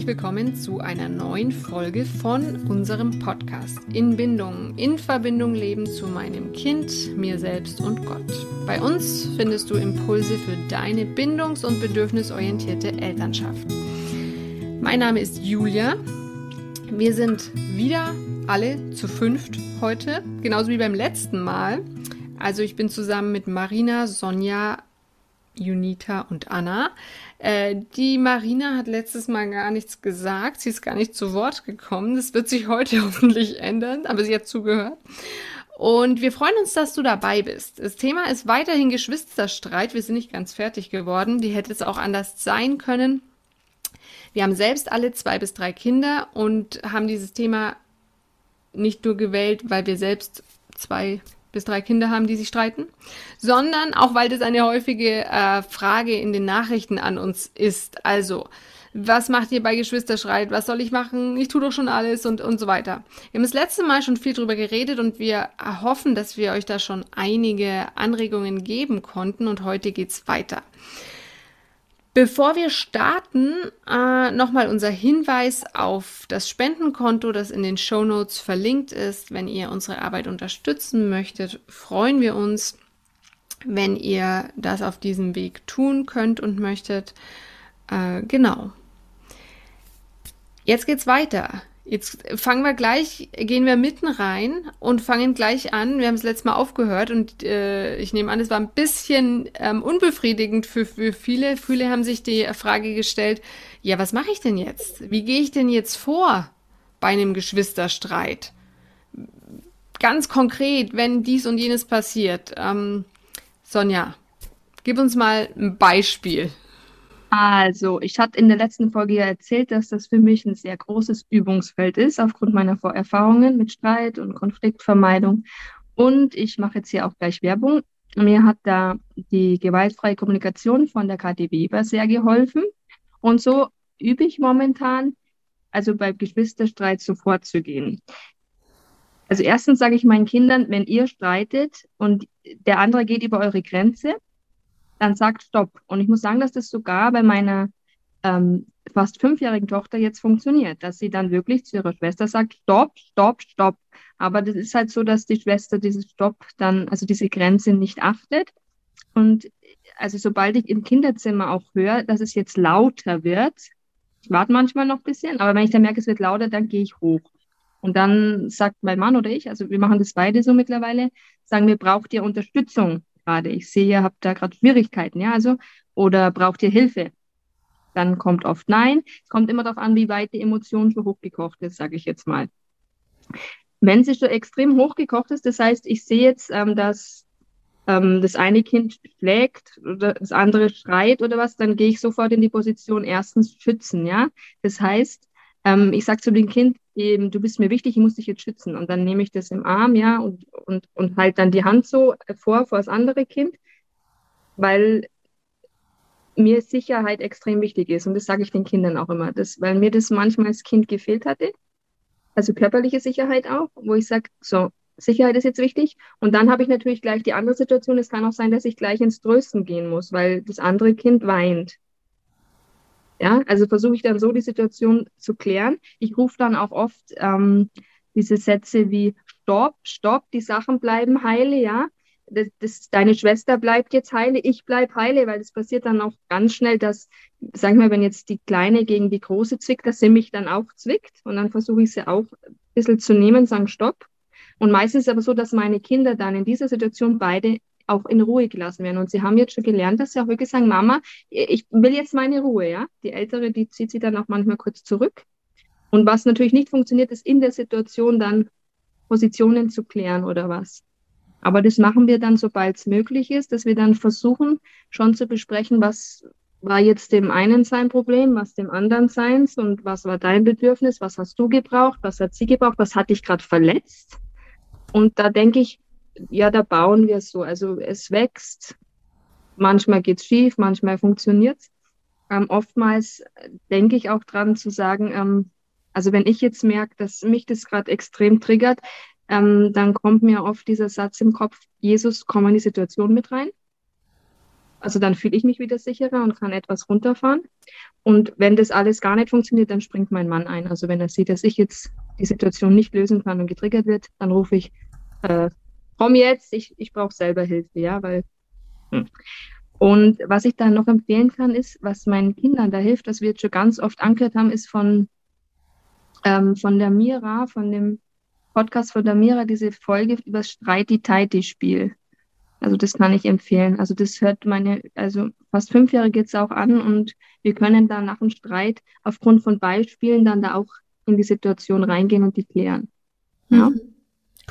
herzlich willkommen zu einer neuen Folge von unserem Podcast In Bindung, in Verbindung leben zu meinem Kind, mir selbst und Gott. Bei uns findest du Impulse für deine bindungs- und bedürfnisorientierte Elternschaft. Mein Name ist Julia. Wir sind wieder alle zu fünft heute, genauso wie beim letzten Mal. Also ich bin zusammen mit Marina, Sonja, Junita und Anna. Äh, die Marina hat letztes Mal gar nichts gesagt. Sie ist gar nicht zu Wort gekommen. Das wird sich heute hoffentlich ändern, aber sie hat zugehört. Und wir freuen uns, dass du dabei bist. Das Thema ist weiterhin Geschwisterstreit. Wir sind nicht ganz fertig geworden. Die hätte es auch anders sein können. Wir haben selbst alle zwei bis drei Kinder und haben dieses Thema nicht nur gewählt, weil wir selbst zwei bis drei Kinder haben, die sich streiten, sondern auch, weil das eine häufige äh, Frage in den Nachrichten an uns ist. Also, was macht ihr bei Geschwisterstreit? Was soll ich machen? Ich tue doch schon alles und, und so weiter. Wir haben das letzte Mal schon viel drüber geredet und wir hoffen, dass wir euch da schon einige Anregungen geben konnten und heute geht's weiter. Bevor wir starten, äh, nochmal unser Hinweis auf das Spendenkonto, das in den Show Notes verlinkt ist. Wenn ihr unsere Arbeit unterstützen möchtet, freuen wir uns, wenn ihr das auf diesem Weg tun könnt und möchtet. Äh, genau. Jetzt geht's weiter. Jetzt fangen wir gleich, gehen wir mitten rein und fangen gleich an. Wir haben es letztes Mal aufgehört und äh, ich nehme an, es war ein bisschen ähm, unbefriedigend für, für viele. Viele haben sich die Frage gestellt, ja, was mache ich denn jetzt? Wie gehe ich denn jetzt vor bei einem Geschwisterstreit? Ganz konkret, wenn dies und jenes passiert. Ähm, Sonja, gib uns mal ein Beispiel. Also, ich hatte in der letzten Folge ja erzählt, dass das für mich ein sehr großes Übungsfeld ist, aufgrund meiner Vorerfahrungen mit Streit und Konfliktvermeidung. Und ich mache jetzt hier auch gleich Werbung. Mir hat da die gewaltfreie Kommunikation von der KT Weber sehr geholfen. Und so übe ich momentan, also beim Geschwisterstreit sofort zu gehen. Also erstens sage ich meinen Kindern, wenn ihr streitet und der andere geht über eure Grenze, dann sagt Stopp. Und ich muss sagen, dass das sogar bei meiner ähm, fast fünfjährigen Tochter jetzt funktioniert, dass sie dann wirklich zu ihrer Schwester sagt, Stopp, Stopp, Stopp. Aber das ist halt so, dass die Schwester dieses Stopp dann, also diese Grenze nicht achtet. Und also sobald ich im Kinderzimmer auch höre, dass es jetzt lauter wird, ich warte manchmal noch ein bisschen, aber wenn ich dann merke, es wird lauter, dann gehe ich hoch. Und dann sagt mein Mann oder ich, also wir machen das beide so mittlerweile, sagen wir, braucht ihr Unterstützung? Gerade? Ich sehe, ihr habt da gerade Schwierigkeiten, ja, also, oder braucht ihr Hilfe? Dann kommt oft Nein. Es kommt immer darauf an, wie weit die Emotion schon hochgekocht ist, sage ich jetzt mal. Wenn sie schon extrem hochgekocht ist, das heißt, ich sehe jetzt, ähm, dass ähm, das eine Kind schlägt oder das andere schreit oder was, dann gehe ich sofort in die Position erstens schützen, ja. Das heißt, ähm, ich sage zu dem Kind, eben, du bist mir wichtig, ich muss dich jetzt schützen. Und dann nehme ich das im Arm, ja, und, und, und halt dann die Hand so vor, vor das andere Kind, weil mir Sicherheit extrem wichtig ist. Und das sage ich den Kindern auch immer, das, weil mir das manchmal als Kind gefehlt hatte. Also körperliche Sicherheit auch, wo ich sage, so, Sicherheit ist jetzt wichtig. Und dann habe ich natürlich gleich die andere Situation. Es kann auch sein, dass ich gleich ins Trösten gehen muss, weil das andere Kind weint. Ja, also versuche ich dann so die Situation zu klären. Ich rufe dann auch oft ähm, diese Sätze wie Stopp, Stopp, die Sachen bleiben heile, ja. Das, das, deine Schwester bleibt jetzt heile, ich bleib heile, weil es passiert dann auch ganz schnell, dass, sag mal, wenn jetzt die Kleine gegen die Große zwickt, dass sie mich dann auch zwickt und dann versuche ich sie auch ein bisschen zu nehmen, sagen Stopp. Und meistens ist es aber so, dass meine Kinder dann in dieser Situation beide auch in Ruhe gelassen werden. Und sie haben jetzt schon gelernt, dass sie auch wirklich sagen, Mama, ich will jetzt meine Ruhe, ja. Die Ältere, die zieht sie dann auch manchmal kurz zurück. Und was natürlich nicht funktioniert, ist in der Situation dann Positionen zu klären oder was. Aber das machen wir dann, sobald es möglich ist, dass wir dann versuchen, schon zu besprechen, was war jetzt dem einen sein Problem, was dem anderen seins und was war dein Bedürfnis, was hast du gebraucht, was hat sie gebraucht, was hat dich gerade verletzt. Und da denke ich, ja, da bauen wir so. Also es wächst, manchmal geht es schief, manchmal funktioniert es. Ähm, oftmals denke ich auch dran zu sagen, ähm, also wenn ich jetzt merke, dass mich das gerade extrem triggert, ähm, dann kommt mir oft dieser Satz im Kopf, Jesus, komm in die Situation mit rein. Also dann fühle ich mich wieder sicherer und kann etwas runterfahren. Und wenn das alles gar nicht funktioniert, dann springt mein Mann ein. Also wenn er sieht, dass ich jetzt die Situation nicht lösen kann und getriggert wird, dann rufe ich, äh, komm jetzt, ich, ich brauche selber Hilfe, ja, weil. Hm. Und was ich dann noch empfehlen kann, ist, was meinen Kindern da hilft, was wir jetzt schon ganz oft angehört haben, ist von, ähm, von der Mira, von dem Podcast von der Mira, diese Folge über das Streiti-Teiti-Spiel. Also das kann ich empfehlen. Also das hört meine, also fast Fünfjährige jetzt auch an und wir können dann nach dem Streit aufgrund von Beispielen dann da auch in die Situation reingehen und die klären. Ja. Mhm.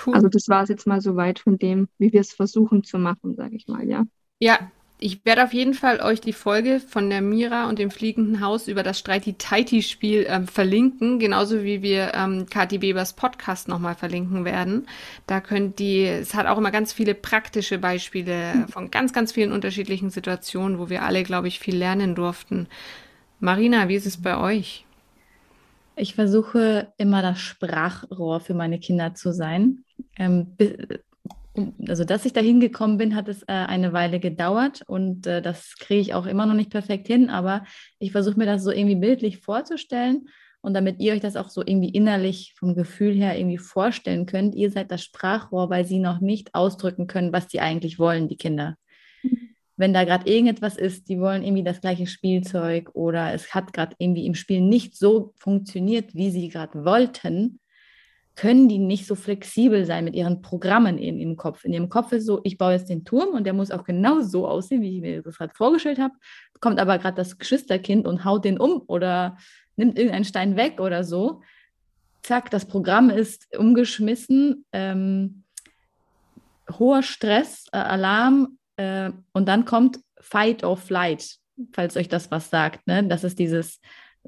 Cool. Also das war es jetzt mal so weit von dem, wie wir es versuchen zu machen, sage ich mal, ja. Ja, ich werde auf jeden Fall euch die Folge von der Mira und dem fliegenden Haus über das Streiti-Taiti-Spiel ähm, verlinken, genauso wie wir ähm, Kathi Bebers Podcast nochmal verlinken werden. Da könnt ihr, es hat auch immer ganz viele praktische Beispiele von ganz, ganz vielen unterschiedlichen Situationen, wo wir alle, glaube ich, viel lernen durften. Marina, wie ist es bei euch? Ich versuche immer das Sprachrohr für meine Kinder zu sein. Ähm, also dass ich da hingekommen bin, hat es äh, eine Weile gedauert und äh, das kriege ich auch immer noch nicht perfekt hin, aber ich versuche mir das so irgendwie bildlich vorzustellen und damit ihr euch das auch so irgendwie innerlich vom Gefühl her irgendwie vorstellen könnt, ihr seid das Sprachrohr, weil sie noch nicht ausdrücken können, was die eigentlich wollen, die Kinder. Wenn da gerade irgendetwas ist, die wollen irgendwie das gleiche Spielzeug oder es hat gerade irgendwie im Spiel nicht so funktioniert, wie sie gerade wollten, können die nicht so flexibel sein mit ihren Programmen in ihrem Kopf. In ihrem Kopf ist so, ich baue jetzt den Turm und der muss auch genau so aussehen, wie ich mir das gerade vorgestellt habe. Kommt aber gerade das Geschwisterkind und haut den um oder nimmt irgendeinen Stein weg oder so. Zack, das Programm ist umgeschmissen. Ähm, hoher Stress, äh, Alarm äh, und dann kommt Fight or Flight, falls euch das was sagt. Ne? Das ist dieses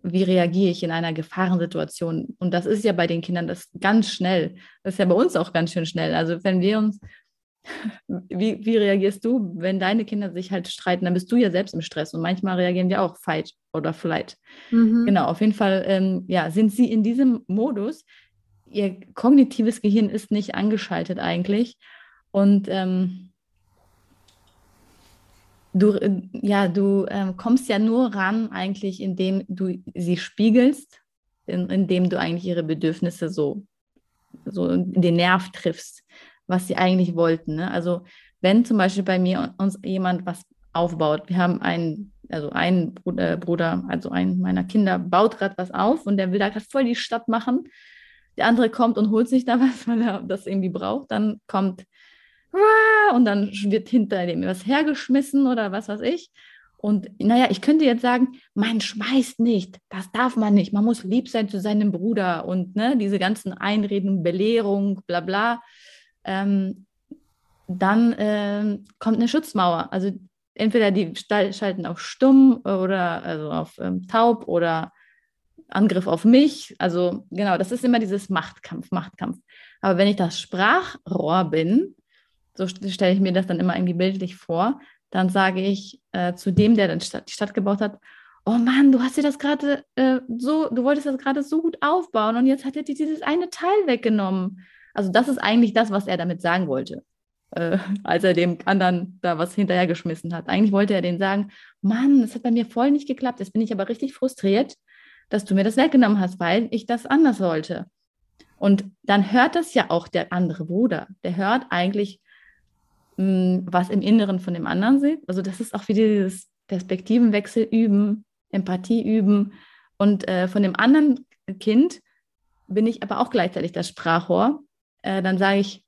wie reagiere ich in einer Gefahrensituation? Und das ist ja bei den Kindern das ganz schnell. Das ist ja bei uns auch ganz schön schnell. Also wenn wir uns, wie, wie reagierst du, wenn deine Kinder sich halt streiten, dann bist du ja selbst im Stress und manchmal reagieren wir auch Fight oder Flight. Mhm. Genau, auf jeden Fall, ähm, ja, sind sie in diesem Modus. Ihr kognitives Gehirn ist nicht angeschaltet eigentlich. Und ähm, du, äh, ja, du ähm, kommst ja nur ran, eigentlich, indem du sie spiegelst, in, indem du eigentlich ihre Bedürfnisse so, so den Nerv triffst, was sie eigentlich wollten. Ne? Also, wenn zum Beispiel bei mir uns jemand was aufbaut, wir haben einen, also einen Bruder, Bruder also einen meiner Kinder, baut gerade was auf und der will da gerade voll die Stadt machen. Der andere kommt und holt sich da was, weil er das irgendwie braucht. Dann kommt und dann wird hinter dem was hergeschmissen oder was weiß ich. Und naja, ich könnte jetzt sagen, man schmeißt nicht, das darf man nicht, man muss lieb sein zu seinem Bruder und ne, diese ganzen Einreden, Belehrung, bla bla. Ähm, dann äh, kommt eine Schutzmauer. Also entweder die schalten auf stumm oder also auf ähm, taub oder Angriff auf mich. Also genau, das ist immer dieses Machtkampf, Machtkampf. Aber wenn ich das Sprachrohr bin, so stelle ich mir das dann immer irgendwie bildlich vor, dann sage ich äh, zu dem, der dann die Stadt gebaut hat, oh Mann, du hast dir das gerade äh, so, du wolltest das gerade so gut aufbauen und jetzt hat er dir dieses eine Teil weggenommen. Also das ist eigentlich das, was er damit sagen wollte, äh, als er dem anderen da was hinterhergeschmissen hat. Eigentlich wollte er den sagen, Mann, das hat bei mir voll nicht geklappt, jetzt bin ich aber richtig frustriert, dass du mir das weggenommen hast, weil ich das anders wollte. Und dann hört das ja auch der andere Bruder. Der hört eigentlich, was im Inneren von dem anderen sieht. Also das ist auch wieder dieses Perspektivenwechsel üben, Empathie üben. Und äh, von dem anderen Kind bin ich aber auch gleichzeitig das Sprachrohr. Äh, dann sage ich,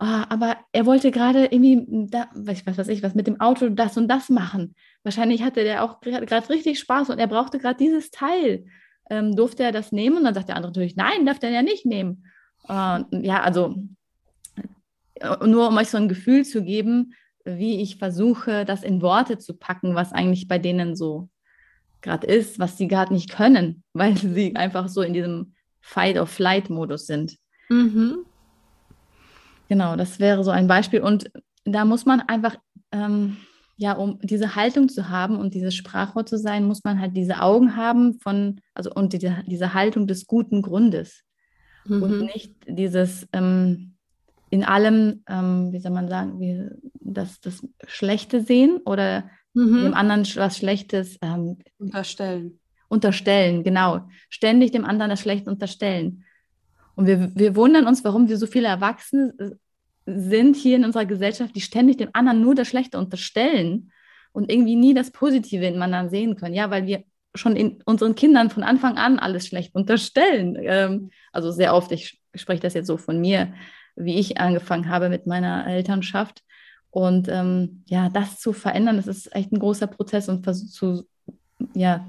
oh, aber er wollte gerade irgendwie, da, was, was weiß ich, was mit dem Auto das und das machen. Wahrscheinlich hatte der auch gerade richtig Spaß und er brauchte gerade dieses Teil. Ähm, durfte er das nehmen? Und dann sagt der andere natürlich, nein, darf der ja nicht nehmen. Äh, ja, also nur um euch so ein Gefühl zu geben, wie ich versuche, das in Worte zu packen, was eigentlich bei denen so gerade ist, was sie gerade nicht können, weil sie einfach so in diesem Fight-or-Flight-Modus sind. Mhm. Genau, das wäre so ein Beispiel. Und da muss man einfach, ähm, ja, um diese Haltung zu haben und dieses Sprachrohr zu sein, muss man halt diese Augen haben von, also und diese, diese Haltung des guten Grundes. Mhm. Und nicht dieses, ähm, in allem, ähm, wie soll man sagen, wie, das, das Schlechte sehen oder mhm. dem anderen was Schlechtes ähm, unterstellen. Unterstellen, genau. Ständig dem anderen das Schlechte unterstellen. Und wir, wir wundern uns, warum wir so viele Erwachsene äh, sind hier in unserer Gesellschaft, die ständig dem anderen nur das Schlechte unterstellen und irgendwie nie das Positive in anderen sehen können. Ja, weil wir schon in unseren Kindern von Anfang an alles schlecht unterstellen. Ähm, also sehr oft, ich spreche das jetzt so von mir, wie ich angefangen habe mit meiner Elternschaft. Und ähm, ja, das zu verändern, das ist echt ein großer Prozess und zu, ja,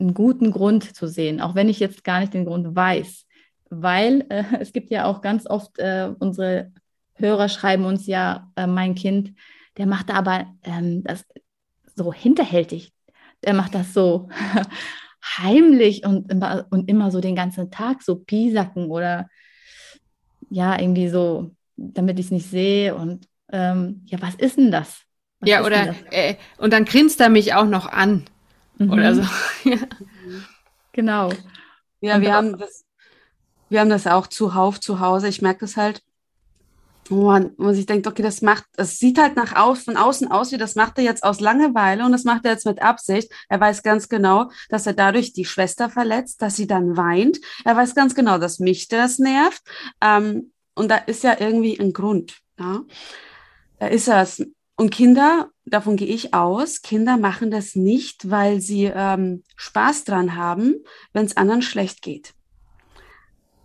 einen guten Grund zu sehen, auch wenn ich jetzt gar nicht den Grund weiß. Weil äh, es gibt ja auch ganz oft, äh, unsere Hörer schreiben uns ja, äh, mein Kind, der macht aber ähm, das so hinterhältig. Der macht das so heimlich und immer, und immer so den ganzen Tag so piesacken oder ja, irgendwie so, damit ich es nicht sehe. Und ähm, ja, was ist denn das? Was ja, oder das? Äh, und dann grinst er mich auch noch an. Mhm. Oder so. Genau. Ja, wir haben das, wir haben das auch zuhauf zu Hause. Ich merke das halt, man, wo man sich denkt, okay, das macht, es sieht halt nach aus, von außen aus, wie das macht er jetzt aus Langeweile und das macht er jetzt mit Absicht. Er weiß ganz genau, dass er dadurch die Schwester verletzt, dass sie dann weint. Er weiß ganz genau, dass mich das nervt. Ähm, und da ist ja irgendwie ein Grund. Ja? Da ist es. Und Kinder, davon gehe ich aus, Kinder machen das nicht, weil sie ähm, Spaß dran haben, wenn es anderen schlecht geht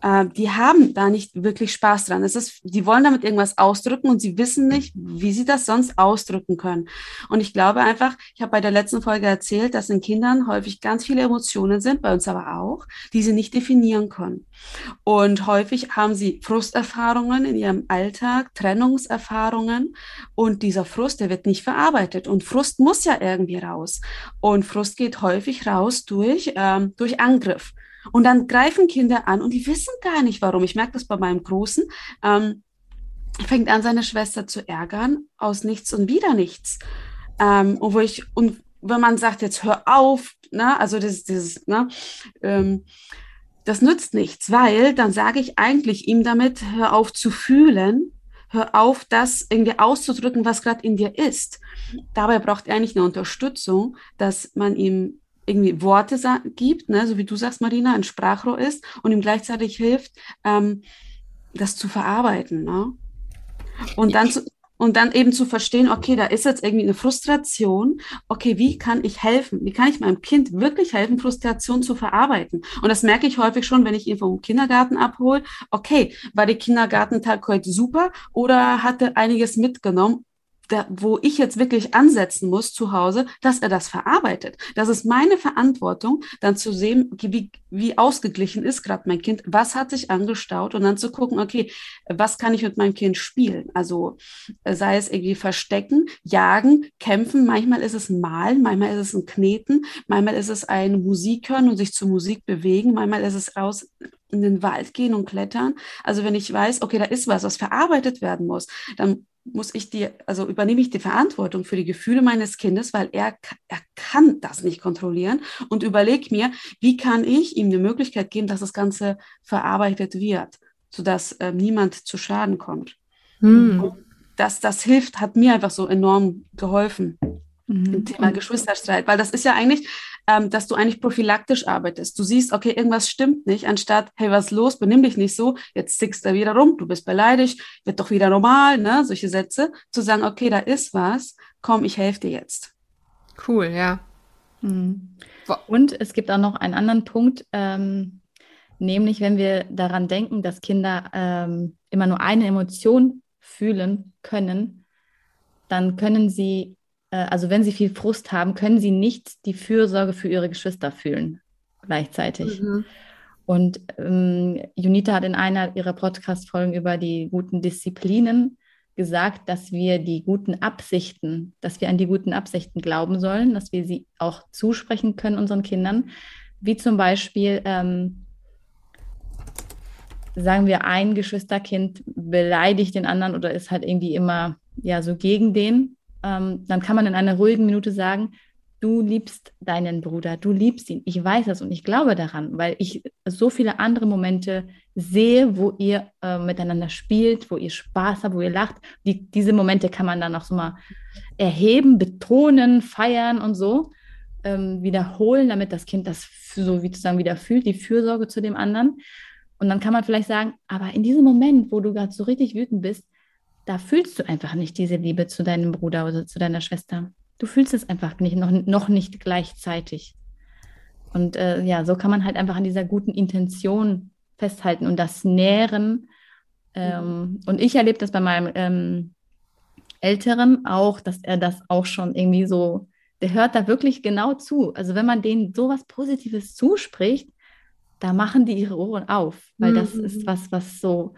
äh, die haben da nicht wirklich Spaß dran. Es ist, die wollen damit irgendwas ausdrücken und sie wissen nicht, wie sie das sonst ausdrücken können. Und ich glaube einfach, ich habe bei der letzten Folge erzählt, dass in Kindern häufig ganz viele Emotionen sind, bei uns aber auch, die sie nicht definieren können. Und häufig haben sie Frusterfahrungen in ihrem Alltag, Trennungserfahrungen und dieser Frust, der wird nicht verarbeitet. Und Frust muss ja irgendwie raus. Und Frust geht häufig raus durch, ähm, durch Angriff. Und dann greifen Kinder an und die wissen gar nicht warum. Ich merke das bei meinem Großen. Ähm, fängt an, seine Schwester zu ärgern aus nichts und wieder nichts. Ähm, und wo ich, und wenn man sagt, jetzt hör auf, ne, also das, dieses, ne, ähm, das nützt nichts, weil dann sage ich eigentlich ihm damit, hör auf zu fühlen, hör auf, das irgendwie auszudrücken, was gerade in dir ist. Dabei braucht er eigentlich eine Unterstützung, dass man ihm irgendwie Worte gibt, ne, so wie du sagst, Marina, ein Sprachrohr ist und ihm gleichzeitig hilft, ähm, das zu verarbeiten. Ne? Und dann zu, und dann eben zu verstehen, okay, da ist jetzt irgendwie eine Frustration. Okay, wie kann ich helfen? Wie kann ich meinem Kind wirklich helfen, Frustration zu verarbeiten? Und das merke ich häufig schon, wenn ich ihn vom Kindergarten abhole. Okay, war der Kindergartentag heute super oder hatte einiges mitgenommen? Da, wo ich jetzt wirklich ansetzen muss zu Hause, dass er das verarbeitet. Das ist meine Verantwortung, dann zu sehen, wie, wie ausgeglichen ist gerade mein Kind, was hat sich angestaut und dann zu gucken, okay, was kann ich mit meinem Kind spielen? Also äh, sei es irgendwie verstecken, jagen, kämpfen, manchmal ist es Malen, manchmal ist es ein Kneten, manchmal ist es ein Musik hören und sich zur Musik bewegen, manchmal ist es raus in den Wald gehen und klettern. Also wenn ich weiß, okay, da ist was, was verarbeitet werden muss, dann muss ich die, also übernehme ich die Verantwortung für die Gefühle meines Kindes, weil er, er kann das nicht kontrollieren und überlege mir, wie kann ich ihm eine Möglichkeit geben, dass das Ganze verarbeitet wird, sodass äh, niemand zu Schaden kommt. Hm. Das, das hilft, hat mir einfach so enorm geholfen. Mhm. Thema Geschwisterstreit, weil das ist ja eigentlich, ähm, dass du eigentlich prophylaktisch arbeitest. Du siehst, okay, irgendwas stimmt nicht, anstatt, hey, was ist los, benimm dich nicht so, jetzt zickst du wieder rum, du bist beleidigt, wird doch wieder normal, ne, solche Sätze, zu sagen, okay, da ist was, komm, ich helfe dir jetzt. Cool, ja. Mhm. Und es gibt auch noch einen anderen Punkt, ähm, nämlich wenn wir daran denken, dass Kinder ähm, immer nur eine Emotion fühlen können, dann können sie also wenn sie viel Frust haben, können sie nicht die Fürsorge für ihre Geschwister fühlen gleichzeitig. Mhm. Und ähm, Junita hat in einer ihrer Podcast-Folgen über die guten Disziplinen gesagt, dass wir die guten Absichten, dass wir an die guten Absichten glauben sollen, dass wir sie auch zusprechen können unseren Kindern, wie zum Beispiel ähm, sagen wir, ein Geschwisterkind beleidigt den anderen oder ist halt irgendwie immer ja so gegen den ähm, dann kann man in einer ruhigen Minute sagen, du liebst deinen Bruder, du liebst ihn. Ich weiß das und ich glaube daran, weil ich so viele andere Momente sehe, wo ihr äh, miteinander spielt, wo ihr Spaß habt, wo ihr lacht. Die, diese Momente kann man dann auch so mal erheben, betonen, feiern und so ähm, wiederholen, damit das Kind das so wie sozusagen wieder fühlt, die Fürsorge zu dem anderen. Und dann kann man vielleicht sagen, aber in diesem Moment, wo du gerade so richtig wütend bist, da fühlst du einfach nicht diese Liebe zu deinem Bruder oder zu deiner Schwester. Du fühlst es einfach nicht, noch, noch nicht gleichzeitig. Und äh, ja, so kann man halt einfach an dieser guten Intention festhalten und das nähren. Ähm, und ich erlebe das bei meinem ähm, Älteren auch, dass er das auch schon irgendwie so, der hört da wirklich genau zu. Also wenn man denen sowas Positives zuspricht, da machen die ihre Ohren auf, weil mhm. das ist was, was so,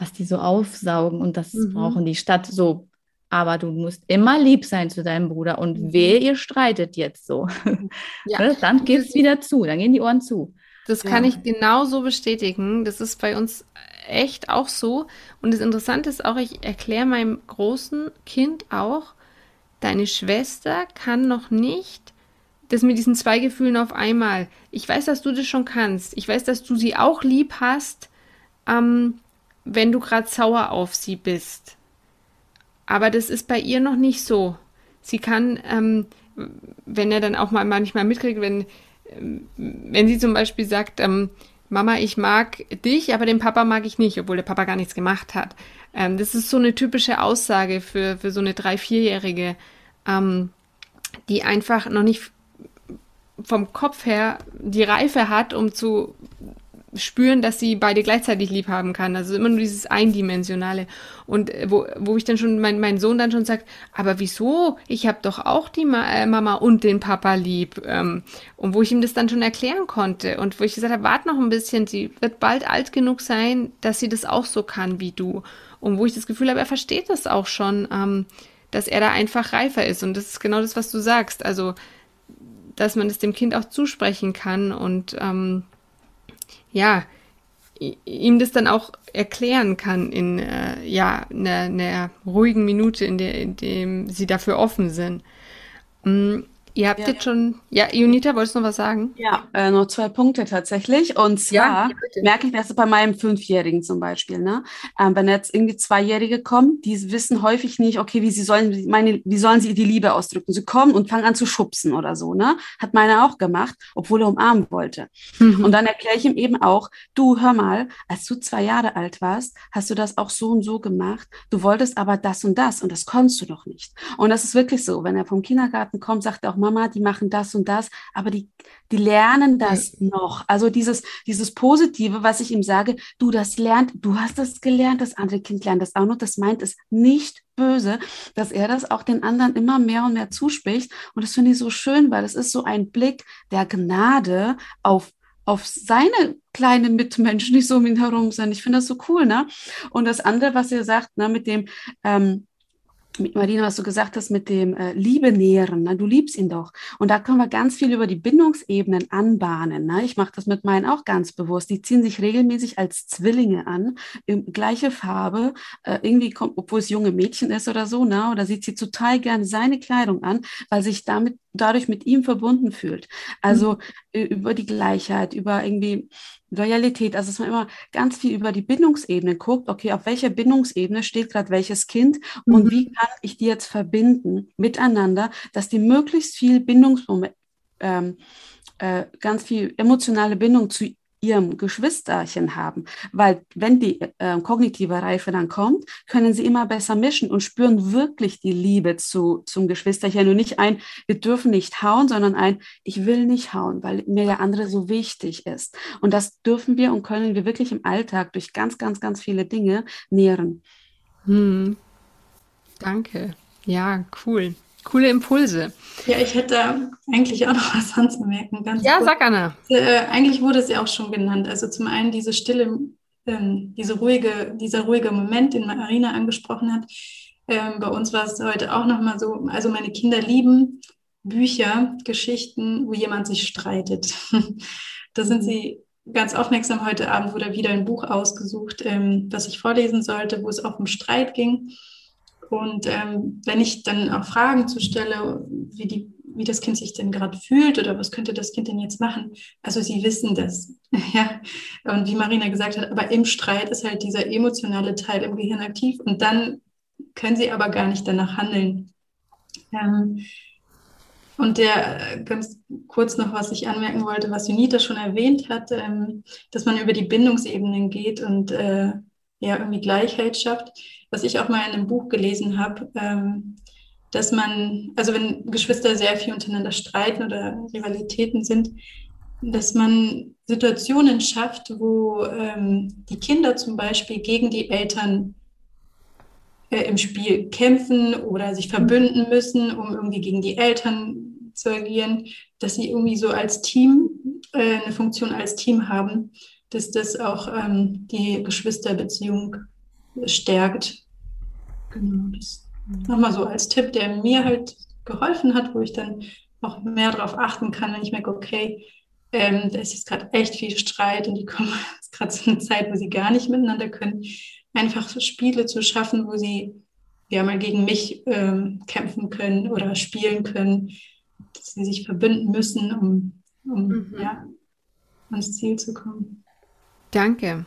was die so aufsaugen und das mhm. brauchen die statt so. Aber du musst immer lieb sein zu deinem Bruder und mhm. wehe, ihr streitet jetzt so. Ja. Ne, dann geht es wieder zu, dann gehen die Ohren zu. Das kann ja. ich genauso bestätigen. Das ist bei uns echt auch so. Und das Interessante ist auch, ich erkläre meinem großen Kind auch, deine Schwester kann noch nicht das mit diesen zwei Gefühlen auf einmal. Ich weiß, dass du das schon kannst. Ich weiß, dass du sie auch lieb hast, ähm, wenn du gerade sauer auf sie bist. Aber das ist bei ihr noch nicht so. Sie kann, ähm, wenn er dann auch mal manchmal mitkriegt, wenn, ähm, wenn sie zum Beispiel sagt, ähm, Mama, ich mag dich, aber den Papa mag ich nicht, obwohl der Papa gar nichts gemacht hat. Ähm, das ist so eine typische Aussage für, für so eine drei-, vierjährige, ähm, die einfach noch nicht vom Kopf her die Reife hat, um zu spüren, dass sie beide gleichzeitig lieb haben kann. Also immer nur dieses Eindimensionale. Und äh, wo, wo ich dann schon, mein, mein Sohn dann schon sagt, aber wieso? Ich habe doch auch die Ma äh, Mama und den Papa lieb. Ähm, und wo ich ihm das dann schon erklären konnte. Und wo ich gesagt habe, warte noch ein bisschen, sie wird bald alt genug sein, dass sie das auch so kann wie du. Und wo ich das Gefühl habe, er versteht das auch schon, ähm, dass er da einfach reifer ist. Und das ist genau das, was du sagst. Also dass man es dem Kind auch zusprechen kann und ähm, ja, ihm das dann auch erklären kann in äh, ja, einer, einer ruhigen Minute, in der in dem sie dafür offen sind. Mm, Ihr habt ja. jetzt schon, ja, Junita, wolltest du noch was sagen? Ja, äh, noch zwei Punkte tatsächlich. Und zwar ja, merke ich das bei meinem Fünfjährigen zum Beispiel. Ne? Ähm, wenn jetzt irgendwie Zweijährige kommen, die wissen häufig nicht, okay, wie sie sollen, meine, wie sollen sie die Liebe ausdrücken? Sie kommen und fangen an zu schubsen oder so. Ne? Hat meiner auch gemacht, obwohl er umarmen wollte. Mhm. Und dann erkläre ich ihm eben auch, du, hör mal, als du zwei Jahre alt warst, hast du das auch so und so gemacht. Du wolltest aber das und das und das konntest du doch nicht. Und das ist wirklich so. Wenn er vom Kindergarten kommt, sagt er auch, Mama, die machen das und das, aber die, die lernen das ja. noch. Also dieses, dieses Positive, was ich ihm sage, du das lernt, du hast das gelernt, das andere Kind lernt das auch noch, das meint es nicht böse, dass er das auch den anderen immer mehr und mehr zuspricht. Und das finde ich so schön, weil es ist so ein Blick der Gnade auf auf seine kleinen Mitmenschen, die so um ihn herum sind. Ich finde das so cool, ne? Und das andere, was ihr sagt, ne, mit dem, ähm, Marina, was du gesagt hast, mit dem äh, Liebe nähren. Ne? Du liebst ihn doch. Und da können wir ganz viel über die Bindungsebenen anbahnen. Ne? Ich mache das mit meinen auch ganz bewusst. Die ziehen sich regelmäßig als Zwillinge an, in gleiche Farbe. Äh, irgendwie kommt, obwohl es junge Mädchen ist oder so, ne? oder sieht sie total gerne seine Kleidung an, weil sich damit dadurch mit ihm verbunden fühlt. Also mhm. über die Gleichheit, über irgendwie Loyalität, also dass man immer ganz viel über die Bindungsebene guckt, okay, auf welcher Bindungsebene steht gerade welches Kind mhm. und wie kann ich die jetzt verbinden miteinander, dass die möglichst viel Bindungsmoment, ähm, äh, ganz viel emotionale Bindung zu ihrem Geschwisterchen haben. Weil wenn die äh, kognitive Reife dann kommt, können sie immer besser mischen und spüren wirklich die Liebe zu, zum Geschwisterchen und nicht ein, wir dürfen nicht hauen, sondern ein, ich will nicht hauen, weil mir der andere so wichtig ist. Und das dürfen wir und können wir wirklich im Alltag durch ganz, ganz, ganz viele Dinge nähren. Hm. Danke. Ja, cool. Coole Impulse. Ja, ich hätte eigentlich auch noch was anzumerken. Ganz ja, kurz. sag Anna. Äh, eigentlich wurde es ja auch schon genannt. Also zum einen diese stille, ähm, diese ruhige, dieser ruhige Moment, den Marina angesprochen hat. Ähm, bei uns war es heute auch nochmal so, also meine Kinder lieben Bücher, Geschichten, wo jemand sich streitet. da sind sie ganz aufmerksam. Heute Abend wurde wieder ein Buch ausgesucht, ähm, das ich vorlesen sollte, wo es auch um Streit ging. Und ähm, wenn ich dann auch Fragen zu stelle, wie die wie das Kind sich denn gerade fühlt oder was könnte das Kind denn jetzt machen. Also sie wissen das. ja. Und wie Marina gesagt hat, aber im Streit ist halt dieser emotionale Teil im Gehirn aktiv und dann können sie aber gar nicht danach handeln. Ähm, und der, äh, ganz kurz noch, was ich anmerken wollte, was Junita schon erwähnt hat, ähm, dass man über die Bindungsebenen geht und äh, ja, irgendwie Gleichheit schafft. Was ich auch mal in einem Buch gelesen habe, ähm, dass man, also wenn Geschwister sehr viel untereinander streiten oder Rivalitäten sind, dass man Situationen schafft, wo ähm, die Kinder zum Beispiel gegen die Eltern äh, im Spiel kämpfen oder sich verbünden müssen, um irgendwie gegen die Eltern zu agieren, dass sie irgendwie so als Team, äh, eine Funktion als Team haben, dass das auch ähm, die Geschwisterbeziehung stärkt. Genau, das nochmal so als Tipp, der mir halt geholfen hat, wo ich dann auch mehr darauf achten kann, wenn ich merke, okay, ähm, da ist jetzt gerade echt viel Streit und die kommen gerade zu einer Zeit, wo sie gar nicht miteinander können. Einfach so Spiele zu schaffen, wo sie ja mal gegen mich ähm, kämpfen können oder spielen können, dass sie sich verbünden müssen, um, um mhm. ja, ans Ziel zu kommen. Danke.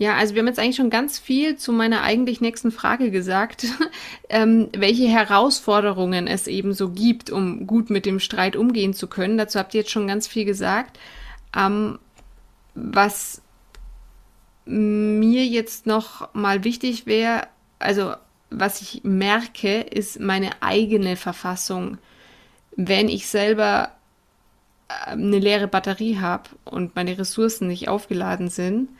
Ja, also wir haben jetzt eigentlich schon ganz viel zu meiner eigentlich nächsten Frage gesagt, ähm, welche Herausforderungen es eben so gibt, um gut mit dem Streit umgehen zu können. Dazu habt ihr jetzt schon ganz viel gesagt. Ähm, was mir jetzt noch mal wichtig wäre, also was ich merke, ist meine eigene Verfassung. Wenn ich selber ähm, eine leere Batterie habe und meine Ressourcen nicht aufgeladen sind,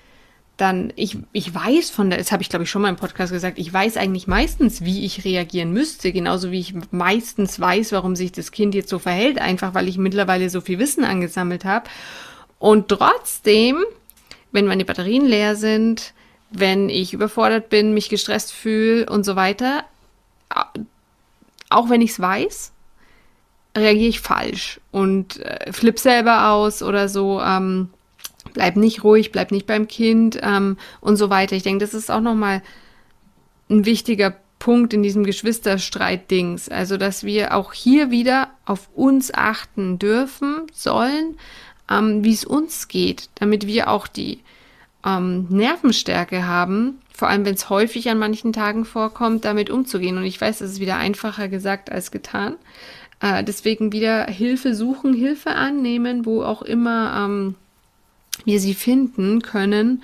dann, ich, ich weiß von der, das habe ich glaube ich schon mal im Podcast gesagt, ich weiß eigentlich meistens, wie ich reagieren müsste, genauso wie ich meistens weiß, warum sich das Kind jetzt so verhält, einfach weil ich mittlerweile so viel Wissen angesammelt habe. Und trotzdem, wenn meine Batterien leer sind, wenn ich überfordert bin, mich gestresst fühle und so weiter, auch wenn ich es weiß, reagiere ich falsch und äh, flipp selber aus oder so. Ähm, bleib nicht ruhig, bleib nicht beim Kind ähm, und so weiter. Ich denke, das ist auch nochmal ein wichtiger Punkt in diesem Geschwisterstreit-Dings. Also, dass wir auch hier wieder auf uns achten dürfen, sollen, ähm, wie es uns geht, damit wir auch die ähm, Nervenstärke haben, vor allem wenn es häufig an manchen Tagen vorkommt, damit umzugehen. Und ich weiß, das ist wieder einfacher gesagt als getan. Äh, deswegen wieder Hilfe suchen, Hilfe annehmen, wo auch immer ähm, wir sie finden können,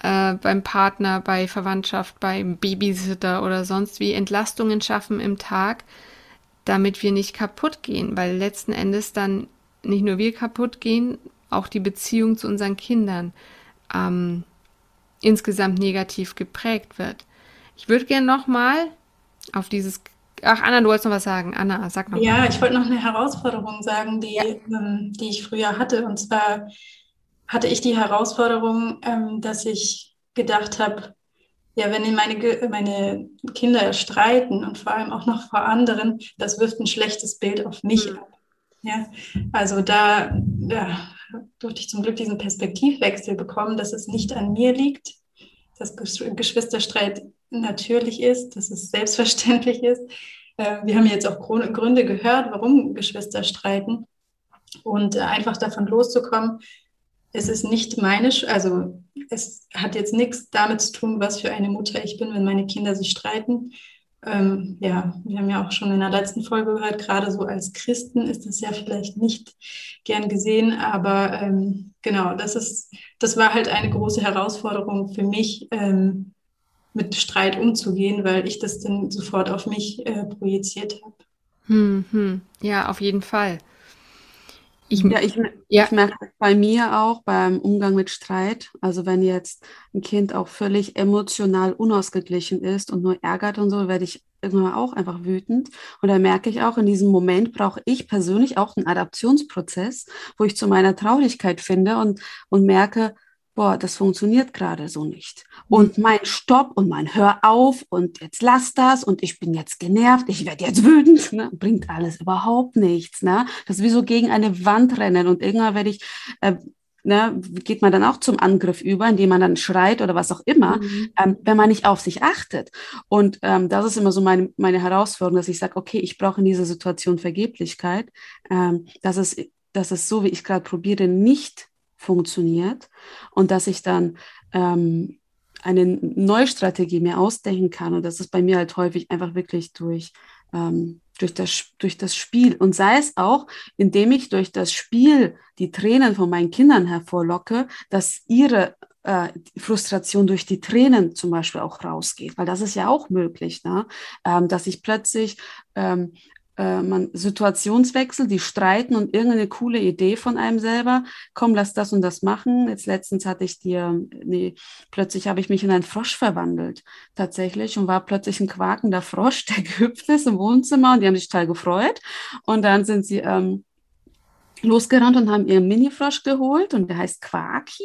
äh, beim Partner, bei Verwandtschaft, beim Babysitter oder sonst wie Entlastungen schaffen im Tag, damit wir nicht kaputt gehen, weil letzten Endes dann nicht nur wir kaputt gehen, auch die Beziehung zu unseren Kindern ähm, insgesamt negativ geprägt wird. Ich würde gerne nochmal auf dieses Ach, Anna, du wolltest noch was sagen. Anna, sag noch. Ja, mal. ich wollte noch eine Herausforderung sagen, die, ja. ähm, die ich früher hatte. Und zwar hatte ich die Herausforderung, ähm, dass ich gedacht habe, ja, wenn meine, meine Kinder streiten und vor allem auch noch vor anderen, das wirft ein schlechtes Bild auf mich mhm. ab. Ja, also da ja, durfte ich zum Glück diesen Perspektivwechsel bekommen, dass es nicht an mir liegt, dass Geschwisterstreit natürlich ist, dass es selbstverständlich ist. Äh, wir haben jetzt auch Gründe gehört, warum Geschwister streiten. Und äh, einfach davon loszukommen, es ist nicht meine, also es hat jetzt nichts damit zu tun, was für eine Mutter ich bin, wenn meine Kinder sich streiten. Ähm, ja, wir haben ja auch schon in der letzten Folge gehört, gerade so als Christen ist das ja vielleicht nicht gern gesehen, aber ähm, genau, das ist, das war halt eine große Herausforderung für mich, ähm, mit Streit umzugehen, weil ich das dann sofort auf mich äh, projiziert habe. Hm, hm. Ja, auf jeden Fall. Ich, ja, ich, ja. ich merke bei mir auch beim Umgang mit Streit, also wenn jetzt ein Kind auch völlig emotional unausgeglichen ist und nur ärgert und so, werde ich irgendwann auch einfach wütend. Und da merke ich auch, in diesem Moment brauche ich persönlich auch einen Adaptionsprozess, wo ich zu meiner Traurigkeit finde und, und merke, boah, das funktioniert gerade so nicht. Und mhm. mein Stopp und mein Hör auf und jetzt lass das und ich bin jetzt genervt, ich werde jetzt wütend, ne? bringt alles überhaupt nichts. Ne? Das ist wie so gegen eine Wand rennen und irgendwann werde ich, äh, ne, geht man dann auch zum Angriff über, indem man dann schreit oder was auch immer, mhm. ähm, wenn man nicht auf sich achtet. Und ähm, das ist immer so meine, meine Herausforderung, dass ich sage, okay, ich brauche in dieser Situation Vergeblichkeit, ähm, dass, es, dass es so, wie ich gerade probiere, nicht funktioniert und dass ich dann ähm, eine neue Strategie mir ausdenken kann. Und das ist bei mir halt häufig einfach wirklich durch ähm, durch das, durch das Spiel und sei es auch, indem ich durch das Spiel die Tränen von meinen Kindern hervorlocke, dass ihre äh, Frustration durch die Tränen zum Beispiel auch rausgeht, weil das ist ja auch möglich, ne? Ähm, dass ich plötzlich ähm, äh, man Situationswechsel, die streiten und irgendeine coole Idee von einem selber, komm, lass das und das machen. Jetzt letztens hatte ich dir, nee, plötzlich habe ich mich in einen Frosch verwandelt, tatsächlich, und war plötzlich ein quakender Frosch, der gehüpft ist im Wohnzimmer und die haben sich total gefreut. Und dann sind sie, ähm, losgerannt und haben ihren Mini-Frosch geholt und der heißt Quaki.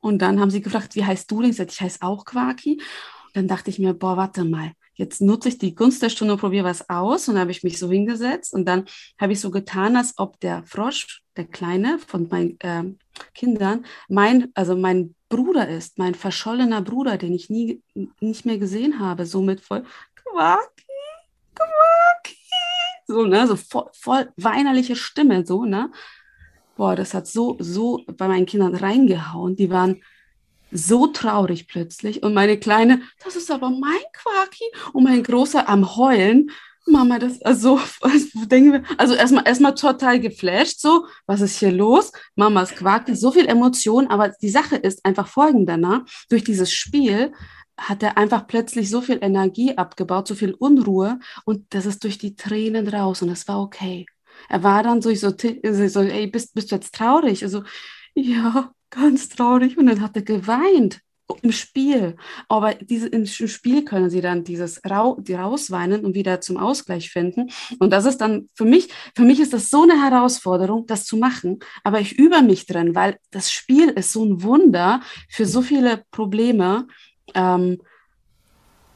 Und dann haben sie gefragt, wie heißt du denn? Ich sagte, ich heiße auch Quaki. Und dann dachte ich mir, boah, warte mal, jetzt nutze ich die Gunst der Stunde und probiere was aus. Und habe ich mich so hingesetzt und dann habe ich so getan, als ob der Frosch, der Kleine von meinen äh, Kindern, mein, also mein Bruder ist, mein verschollener Bruder, den ich nie nicht mehr gesehen habe, somit voll Quaki, Quaki, so, ne, so voll, voll weinerliche Stimme, so, ne. Boah, das hat so, so bei meinen Kindern reingehauen. Die waren so traurig plötzlich. Und meine Kleine, das ist aber mein Quaki. Und mein Großer am Heulen. Mama, das, also, denken wir, also erstmal, erstmal total geflasht, so, was ist hier los? Mamas Quaki, so viel Emotion, aber die Sache ist einfach folgender, ne? Durch dieses Spiel hat er einfach plötzlich so viel Energie abgebaut, so viel Unruhe und das ist durch die Tränen raus und es war okay. Er war dann so, so, so ey, bist, bist du jetzt traurig? Also, ja, ganz traurig. Und dann hat er geweint im Spiel. Aber diese, im Spiel können sie dann dieses Rau, die rausweinen und wieder zum Ausgleich finden. Und das ist dann für mich, für mich ist das so eine Herausforderung, das zu machen. Aber ich übe mich drin, weil das Spiel ist so ein Wunder für so viele Probleme. Ähm,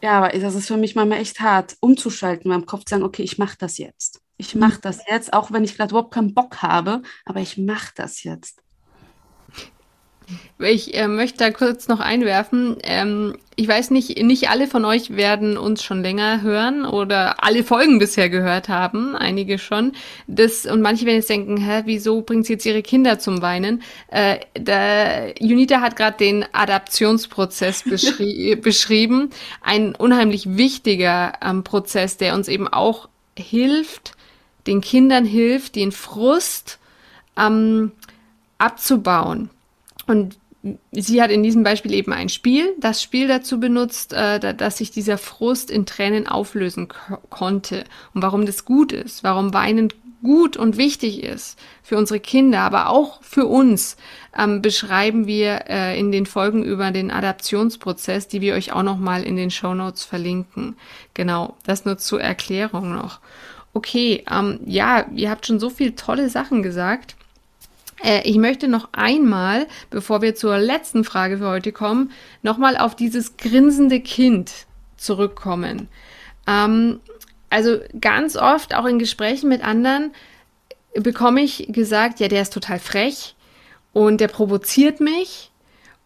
ja, aber das ist für mich manchmal echt hart, umzuschalten, meinem Kopf zu sagen, okay, ich mache das jetzt. Ich mache das jetzt, auch wenn ich gerade überhaupt keinen Bock habe, aber ich mache das jetzt. Ich äh, möchte da kurz noch einwerfen. Ähm, ich weiß nicht, nicht alle von euch werden uns schon länger hören oder alle Folgen bisher gehört haben, einige schon. Das, und manche werden jetzt denken, hä, wieso bringt sie jetzt ihre Kinder zum Weinen? Äh, der, Junita hat gerade den Adaptionsprozess beschri beschrieben. Ein unheimlich wichtiger ähm, Prozess, der uns eben auch hilft, den Kindern hilft, den Frust ähm, abzubauen. Und sie hat in diesem Beispiel eben ein Spiel, das Spiel dazu benutzt, äh, dass sich dieser Frust in Tränen auflösen konnte. Und warum das gut ist, warum Weinen gut und wichtig ist für unsere Kinder, aber auch für uns, ähm, beschreiben wir äh, in den Folgen über den Adaptionsprozess, die wir euch auch nochmal in den Show Notes verlinken. Genau, das nur zur Erklärung noch. Okay, ähm, ja, ihr habt schon so viele tolle Sachen gesagt. Äh, ich möchte noch einmal, bevor wir zur letzten Frage für heute kommen, nochmal auf dieses grinsende Kind zurückkommen. Ähm, also ganz oft, auch in Gesprächen mit anderen, bekomme ich gesagt, ja, der ist total frech und der provoziert mich.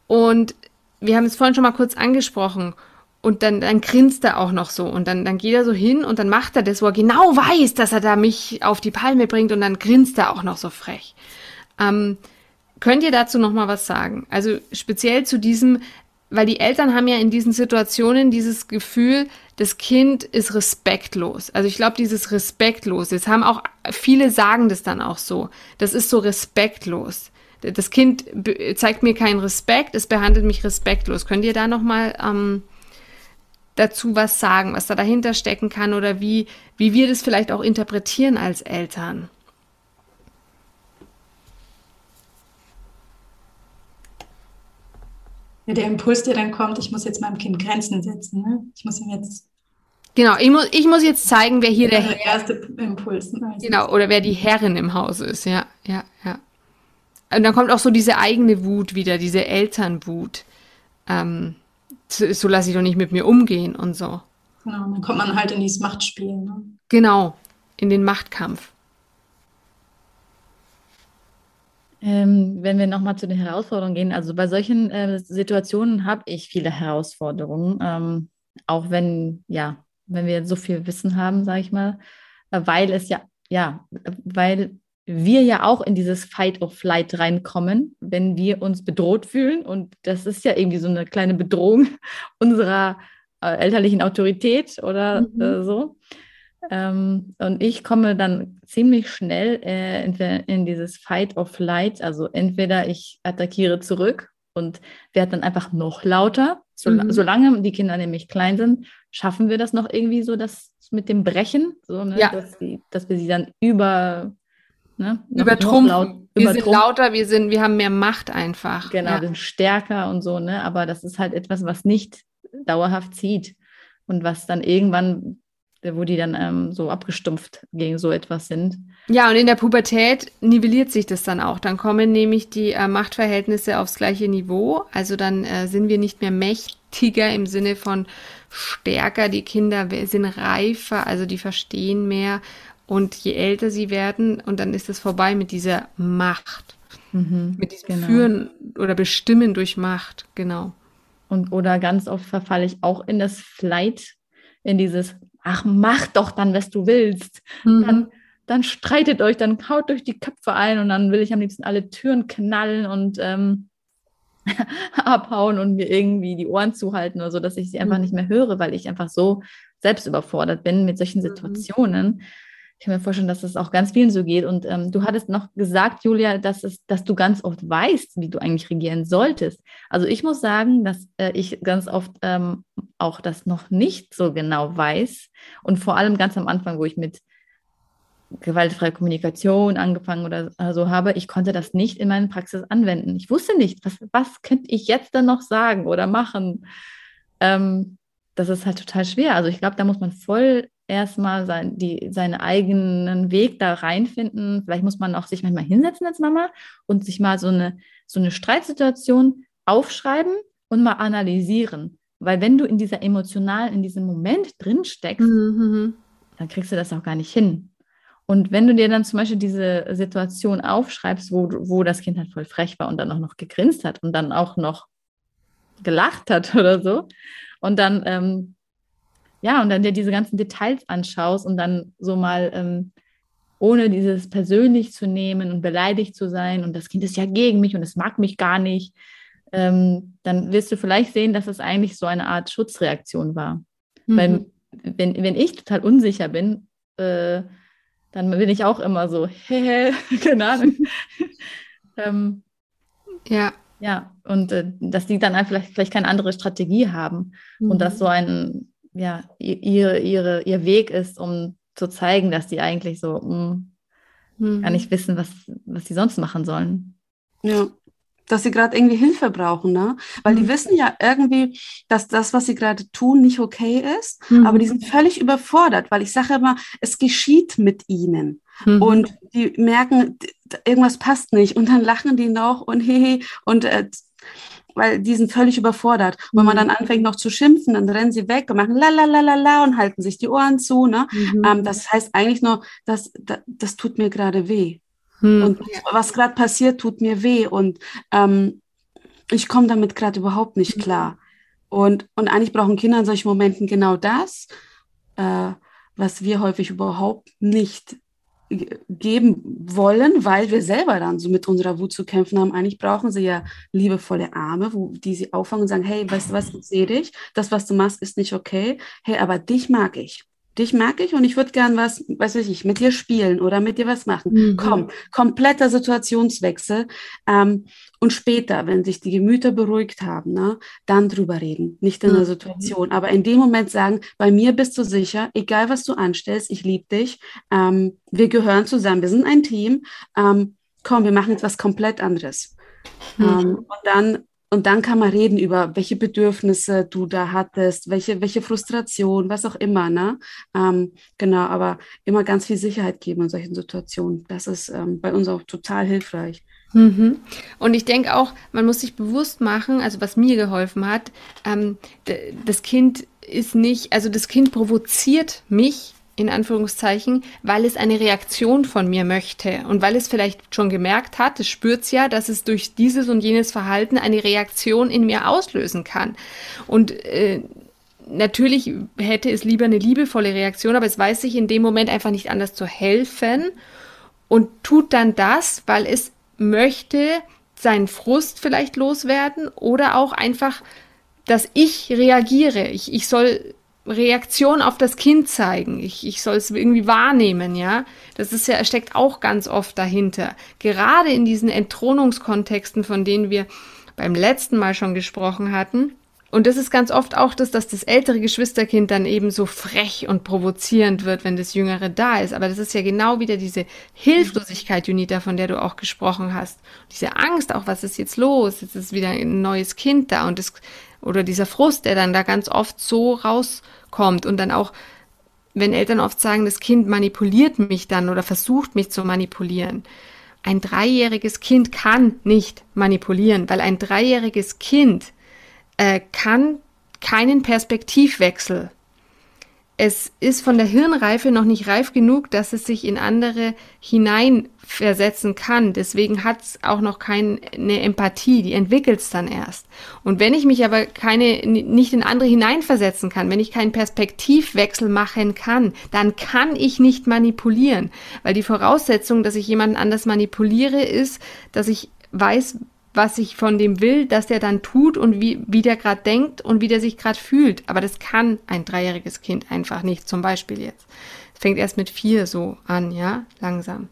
Und wir haben es vorhin schon mal kurz angesprochen. Und dann, dann grinst er auch noch so. Und dann, dann geht er so hin und dann macht er das, wo er genau weiß, dass er da mich auf die Palme bringt. Und dann grinst er auch noch so frech. Ähm, könnt ihr dazu noch mal was sagen? Also speziell zu diesem, weil die Eltern haben ja in diesen Situationen dieses Gefühl, das Kind ist respektlos. Also ich glaube, dieses respektlos, jetzt haben auch viele sagen das dann auch so. Das ist so respektlos. Das Kind zeigt mir keinen Respekt, es behandelt mich respektlos. Könnt ihr da noch mal ähm, dazu was sagen, was da dahinter stecken kann oder wie, wie wir das vielleicht auch interpretieren als Eltern? Der Impuls, der dann kommt, ich muss jetzt meinem Kind Grenzen setzen. Ne? Ich muss ihm jetzt. Genau, ich muss, ich muss jetzt zeigen, wer hier der, der erste Impuls. Ne? Genau, oder wer die Herrin im Haus ist. Ja, ja, ja. Und dann kommt auch so diese eigene Wut wieder, diese Elternwut. Ähm, so lasse ich doch nicht mit mir umgehen und so. Genau, dann kommt man halt in dieses Machtspiel. Ne? Genau, in den Machtkampf. Ähm, wenn wir nochmal zu den Herausforderungen gehen, also bei solchen äh, Situationen habe ich viele Herausforderungen, ähm, auch wenn, ja, wenn wir so viel Wissen haben, sage ich mal, äh, weil es ja, ja, weil wir ja auch in dieses Fight of Flight reinkommen, wenn wir uns bedroht fühlen. Und das ist ja irgendwie so eine kleine Bedrohung unserer äh, elterlichen Autorität oder mhm. äh, so. Ähm, und ich komme dann ziemlich schnell äh, in, in dieses Fight of Flight. Also entweder ich attackiere zurück und werde dann einfach noch lauter. So, mhm. Solange die Kinder nämlich klein sind, schaffen wir das noch irgendwie so, das mit dem Brechen, so, ne? ja. dass, die, dass wir sie dann über ne? übertrumpfen. Laut, wir übertrumpfen. sind lauter, wir sind, wir haben mehr Macht einfach. Genau, ja. sind stärker und so, ne? Aber das ist halt etwas, was nicht dauerhaft zieht und was dann irgendwann wo die dann ähm, so abgestumpft gegen so etwas sind. Ja, und in der Pubertät nivelliert sich das dann auch. Dann kommen nämlich die äh, Machtverhältnisse aufs gleiche Niveau. Also dann äh, sind wir nicht mehr mächtiger im Sinne von stärker. Die Kinder sind reifer, also die verstehen mehr. Und je älter sie werden, und dann ist es vorbei mit dieser Macht. Mhm, mit diesem genau. Führen oder Bestimmen durch Macht, genau. Und oder ganz oft verfalle ich auch in das Flight, in dieses ach, mach doch dann, was du willst. Mhm. Dann, dann streitet euch, dann haut euch die Köpfe ein und dann will ich am liebsten alle Türen knallen und ähm, abhauen und mir irgendwie die Ohren zuhalten oder so, dass ich sie einfach mhm. nicht mehr höre, weil ich einfach so selbst überfordert bin mit solchen mhm. Situationen. Ich kann mir vorstellen, dass es auch ganz vielen so geht. Und ähm, du hattest noch gesagt, Julia, dass, es, dass du ganz oft weißt, wie du eigentlich regieren solltest. Also ich muss sagen, dass äh, ich ganz oft ähm, auch das noch nicht so genau weiß. Und vor allem ganz am Anfang, wo ich mit gewaltfreier Kommunikation angefangen oder so habe, ich konnte das nicht in meiner Praxis anwenden. Ich wusste nicht, was, was könnte ich jetzt dann noch sagen oder machen. Ähm, das ist halt total schwer. Also ich glaube, da muss man voll erstmal sein, die, seinen eigenen Weg da reinfinden. Vielleicht muss man auch sich manchmal hinsetzen als Mama und sich mal so eine, so eine Streitsituation aufschreiben und mal analysieren. Weil wenn du in dieser emotionalen, in diesem Moment drin steckst, mhm, mhm. dann kriegst du das auch gar nicht hin. Und wenn du dir dann zum Beispiel diese Situation aufschreibst, wo, wo das Kind halt voll frech war und dann auch noch gegrinst hat und dann auch noch gelacht hat oder so, und dann ähm, ja, und dann dir diese ganzen Details anschaust und dann so mal ähm, ohne dieses persönlich zu nehmen und beleidigt zu sein und das Kind ist ja gegen mich und es mag mich gar nicht, ähm, dann wirst du vielleicht sehen, dass es eigentlich so eine Art Schutzreaktion war. Mhm. Weil wenn, wenn ich total unsicher bin, äh, dann bin ich auch immer so, hehe, keine Ahnung. ähm, ja. Ja, und äh, dass die dann vielleicht, vielleicht keine andere Strategie haben mhm. und dass so ein ja, ihr, ihre, ihr Weg ist, um zu zeigen, dass die eigentlich so mh, mhm. gar nicht wissen, was, was sie sonst machen sollen. Ja, dass sie gerade irgendwie Hilfe brauchen, ne? Weil mhm. die wissen ja irgendwie, dass das, was sie gerade tun, nicht okay ist, mhm. aber die sind völlig überfordert, weil ich sage immer, es geschieht mit ihnen. Mhm. Und die merken, irgendwas passt nicht und dann lachen die noch und hehe und äh, weil die sind völlig überfordert. Und wenn man dann mhm. anfängt noch zu schimpfen, dann rennen sie weg und machen la la la la la und halten sich die Ohren zu. Ne? Mhm. Ähm, das heißt eigentlich nur, dass das, das tut mir gerade weh. Mhm. Und was gerade passiert, tut mir weh. Und ähm, ich komme damit gerade überhaupt nicht mhm. klar. Und, und eigentlich brauchen Kinder in solchen Momenten genau das, äh, was wir häufig überhaupt nicht geben wollen, weil wir selber dann so mit unserer Wut zu kämpfen haben. Eigentlich brauchen sie ja liebevolle Arme, wo die sie auffangen und sagen, hey, weißt du was, ich sehe dich, das, was du machst, ist nicht okay. Hey, aber dich mag ich dich mag ich und ich würde gern was, weiß ich, mit dir spielen oder mit dir was machen. Mhm. Komm, kompletter Situationswechsel. Ähm, und später, wenn sich die Gemüter beruhigt haben, ne, dann drüber reden, nicht in mhm. der Situation. Aber in dem Moment sagen, bei mir bist du sicher, egal was du anstellst, ich liebe dich, ähm, wir gehören zusammen, wir sind ein Team. Ähm, komm, wir machen etwas komplett anderes. Mhm. Ähm, und dann und dann kann man reden über, welche Bedürfnisse du da hattest, welche, welche Frustration, was auch immer. Ne? Ähm, genau, aber immer ganz viel Sicherheit geben in solchen Situationen. Das ist ähm, bei uns auch total hilfreich. Mhm. Und ich denke auch, man muss sich bewusst machen, also was mir geholfen hat, ähm, das Kind ist nicht, also das Kind provoziert mich in Anführungszeichen, weil es eine Reaktion von mir möchte und weil es vielleicht schon gemerkt hat, es spürt ja, dass es durch dieses und jenes Verhalten eine Reaktion in mir auslösen kann. Und äh, natürlich hätte es lieber eine liebevolle Reaktion, aber es weiß sich in dem Moment einfach nicht anders zu helfen und tut dann das, weil es möchte seinen Frust vielleicht loswerden oder auch einfach, dass ich reagiere. Ich, ich soll Reaktion auf das Kind zeigen. Ich, ich soll es irgendwie wahrnehmen, ja. Das ist ja, steckt auch ganz oft dahinter. Gerade in diesen Entthronungskontexten, von denen wir beim letzten Mal schon gesprochen hatten. Und das ist ganz oft auch das, dass das ältere Geschwisterkind dann eben so frech und provozierend wird, wenn das jüngere da ist. Aber das ist ja genau wieder diese Hilflosigkeit, Junita, von der du auch gesprochen hast. Diese Angst, auch was ist jetzt los? Jetzt ist wieder ein neues Kind da und das oder dieser Frust, der dann da ganz oft so rauskommt und dann auch, wenn Eltern oft sagen, das Kind manipuliert mich dann oder versucht mich zu manipulieren. Ein dreijähriges Kind kann nicht manipulieren, weil ein dreijähriges Kind äh, kann keinen Perspektivwechsel es ist von der Hirnreife noch nicht reif genug, dass es sich in andere hineinversetzen kann. Deswegen hat es auch noch keine Empathie, die entwickelt es dann erst. Und wenn ich mich aber keine, nicht in andere hineinversetzen kann, wenn ich keinen Perspektivwechsel machen kann, dann kann ich nicht manipulieren. Weil die Voraussetzung, dass ich jemanden anders manipuliere, ist, dass ich weiß, was ich von dem will, dass der dann tut und wie, wie der gerade denkt und wie der sich gerade fühlt. Aber das kann ein dreijähriges Kind einfach nicht, zum Beispiel jetzt. Es fängt erst mit vier so an, ja, langsam.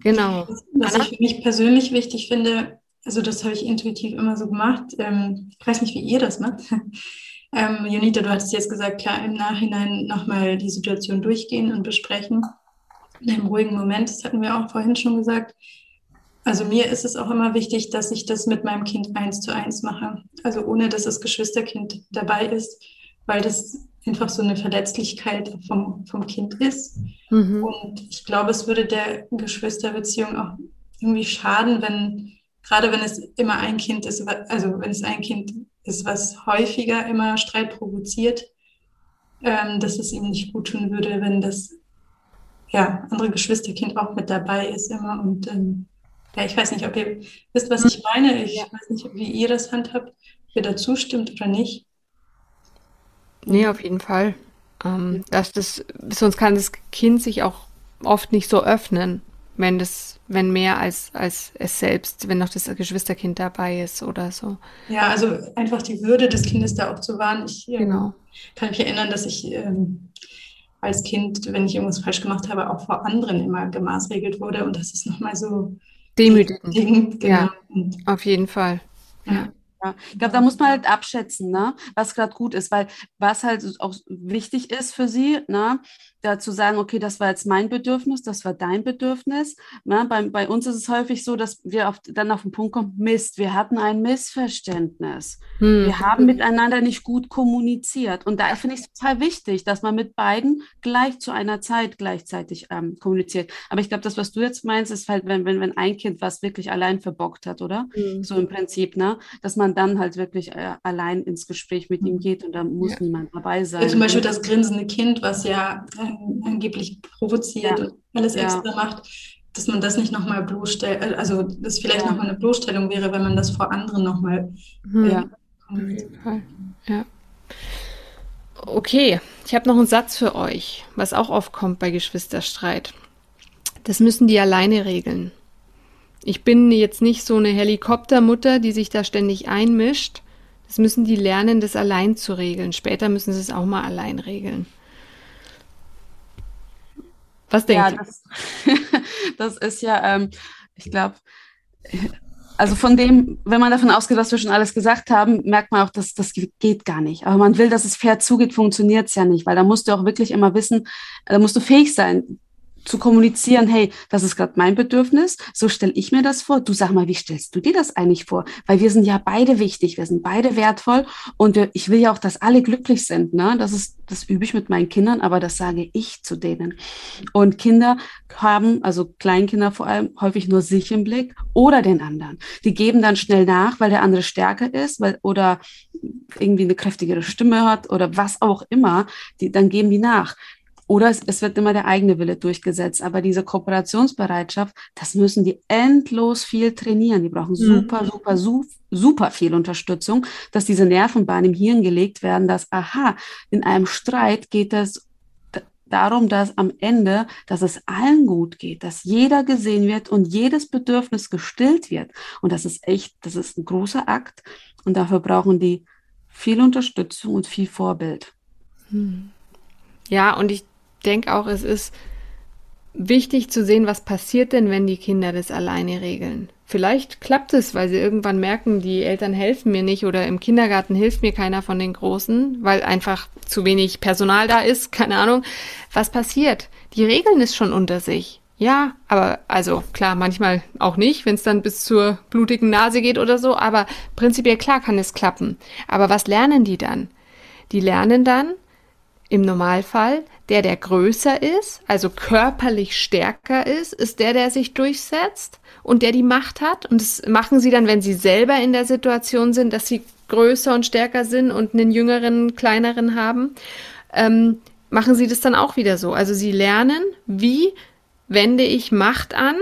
Genau. Was ich für mich persönlich wichtig finde, also das habe ich intuitiv immer so gemacht. Ähm, ich weiß nicht, wie ihr das macht. Ähm, Jonita, du hattest jetzt gesagt, klar, im Nachhinein nochmal die Situation durchgehen und besprechen. In einem ruhigen Moment, das hatten wir auch vorhin schon gesagt. Also mir ist es auch immer wichtig, dass ich das mit meinem Kind eins zu eins mache. Also ohne, dass das Geschwisterkind dabei ist, weil das einfach so eine Verletzlichkeit vom, vom Kind ist. Mhm. Und ich glaube, es würde der Geschwisterbeziehung auch irgendwie schaden, wenn, gerade wenn es immer ein Kind ist, also wenn es ein Kind ist, was häufiger immer Streit provoziert, ähm, dass es ihm nicht gut tun würde, wenn das ja, andere Geschwisterkind auch mit dabei ist immer und ähm, ja, ich weiß nicht, ob ihr wisst, was ich meine. Ich ja. weiß nicht, wie ihr das handhabt, ob ihr dazu stimmt oder nicht. Nee, auf jeden Fall. Ähm, dass das, sonst kann das Kind sich auch oft nicht so öffnen, wenn das, wenn mehr als, als es selbst, wenn noch das Geschwisterkind dabei ist oder so. Ja, also einfach die Würde des Kindes da auch zu wahren. Ich ähm, genau. kann mich erinnern, dass ich ähm, als Kind, wenn ich irgendwas falsch gemacht habe, auch vor anderen immer gemaßregelt wurde. Und das ist nochmal so Demütigend. Genau. Ja, auf jeden Fall. Ja. Ja, ich glaube, da muss man halt abschätzen, ne, was gerade gut ist, weil was halt auch wichtig ist für sie, ne, da zu sagen, okay, das war jetzt mein Bedürfnis, das war dein Bedürfnis. Ne? Bei, bei uns ist es häufig so, dass wir auf, dann auf den Punkt kommen, Mist, wir hatten ein Missverständnis. Hm. Wir haben miteinander nicht gut kommuniziert. Und da finde ich es total wichtig, dass man mit beiden gleich zu einer Zeit gleichzeitig ähm, kommuniziert. Aber ich glaube, das, was du jetzt meinst, ist halt, wenn, wenn, wenn ein Kind was wirklich allein verbockt hat, oder? Hm. So im Prinzip, ne? Dass man dann halt wirklich äh, allein ins Gespräch mit hm. ihm geht und da muss ja. niemand dabei sein. Ja, zum Beispiel das grinsende Kind, was ja äh, angeblich provoziert ja. und alles ja. extra macht, dass man das nicht nochmal bloßstellt, äh, also das vielleicht ja. nochmal eine Bloßstellung wäre, wenn man das vor anderen nochmal. Mhm. Ja, auf jeden Fall. Ja. Okay, ich habe noch einen Satz für euch, was auch oft kommt bei Geschwisterstreit. Das müssen die alleine regeln. Ich bin jetzt nicht so eine Helikoptermutter, die sich da ständig einmischt. Das müssen die lernen, das allein zu regeln. Später müssen sie es auch mal allein regeln. Was denkst ja, das, das ist ja, ähm, ich glaube, also von dem, wenn man davon ausgeht, was wir schon alles gesagt haben, merkt man auch, dass das geht gar nicht. Aber man will, dass es fair zugeht, funktioniert es ja nicht, weil da musst du auch wirklich immer wissen, da musst du fähig sein, zu kommunizieren, hey, das ist gerade mein Bedürfnis, so stelle ich mir das vor. Du sag mal, wie stellst du dir das eigentlich vor? Weil wir sind ja beide wichtig, wir sind beide wertvoll und ich will ja auch, dass alle glücklich sind. Ne? Das ist, das übe ich mit meinen Kindern, aber das sage ich zu denen. Und Kinder haben, also Kleinkinder vor allem, häufig nur sich im Blick oder den anderen. Die geben dann schnell nach, weil der andere stärker ist, weil, oder irgendwie eine kräftigere Stimme hat oder was auch immer, die, dann geben die nach. Oder es, es wird immer der eigene Wille durchgesetzt. Aber diese Kooperationsbereitschaft, das müssen die endlos viel trainieren. Die brauchen super, super, super, super viel Unterstützung, dass diese Nervenbahnen im Hirn gelegt werden, dass, aha, in einem Streit geht es darum, dass am Ende, dass es allen gut geht, dass jeder gesehen wird und jedes Bedürfnis gestillt wird. Und das ist echt, das ist ein großer Akt. Und dafür brauchen die viel Unterstützung und viel Vorbild. Hm. Ja, und ich denke auch, es ist wichtig zu sehen, was passiert denn, wenn die Kinder das alleine regeln. Vielleicht klappt es, weil sie irgendwann merken, die Eltern helfen mir nicht oder im Kindergarten hilft mir keiner von den Großen, weil einfach zu wenig Personal da ist, keine Ahnung. Was passiert? Die regeln es schon unter sich. Ja, aber also klar, manchmal auch nicht, wenn es dann bis zur blutigen Nase geht oder so, aber prinzipiell klar kann es klappen. Aber was lernen die dann? Die lernen dann, im Normalfall, der, der größer ist, also körperlich stärker ist, ist der, der sich durchsetzt und der die Macht hat. Und das machen sie dann, wenn sie selber in der Situation sind, dass sie größer und stärker sind und einen jüngeren, kleineren haben, ähm, machen sie das dann auch wieder so. Also sie lernen, wie wende ich Macht an,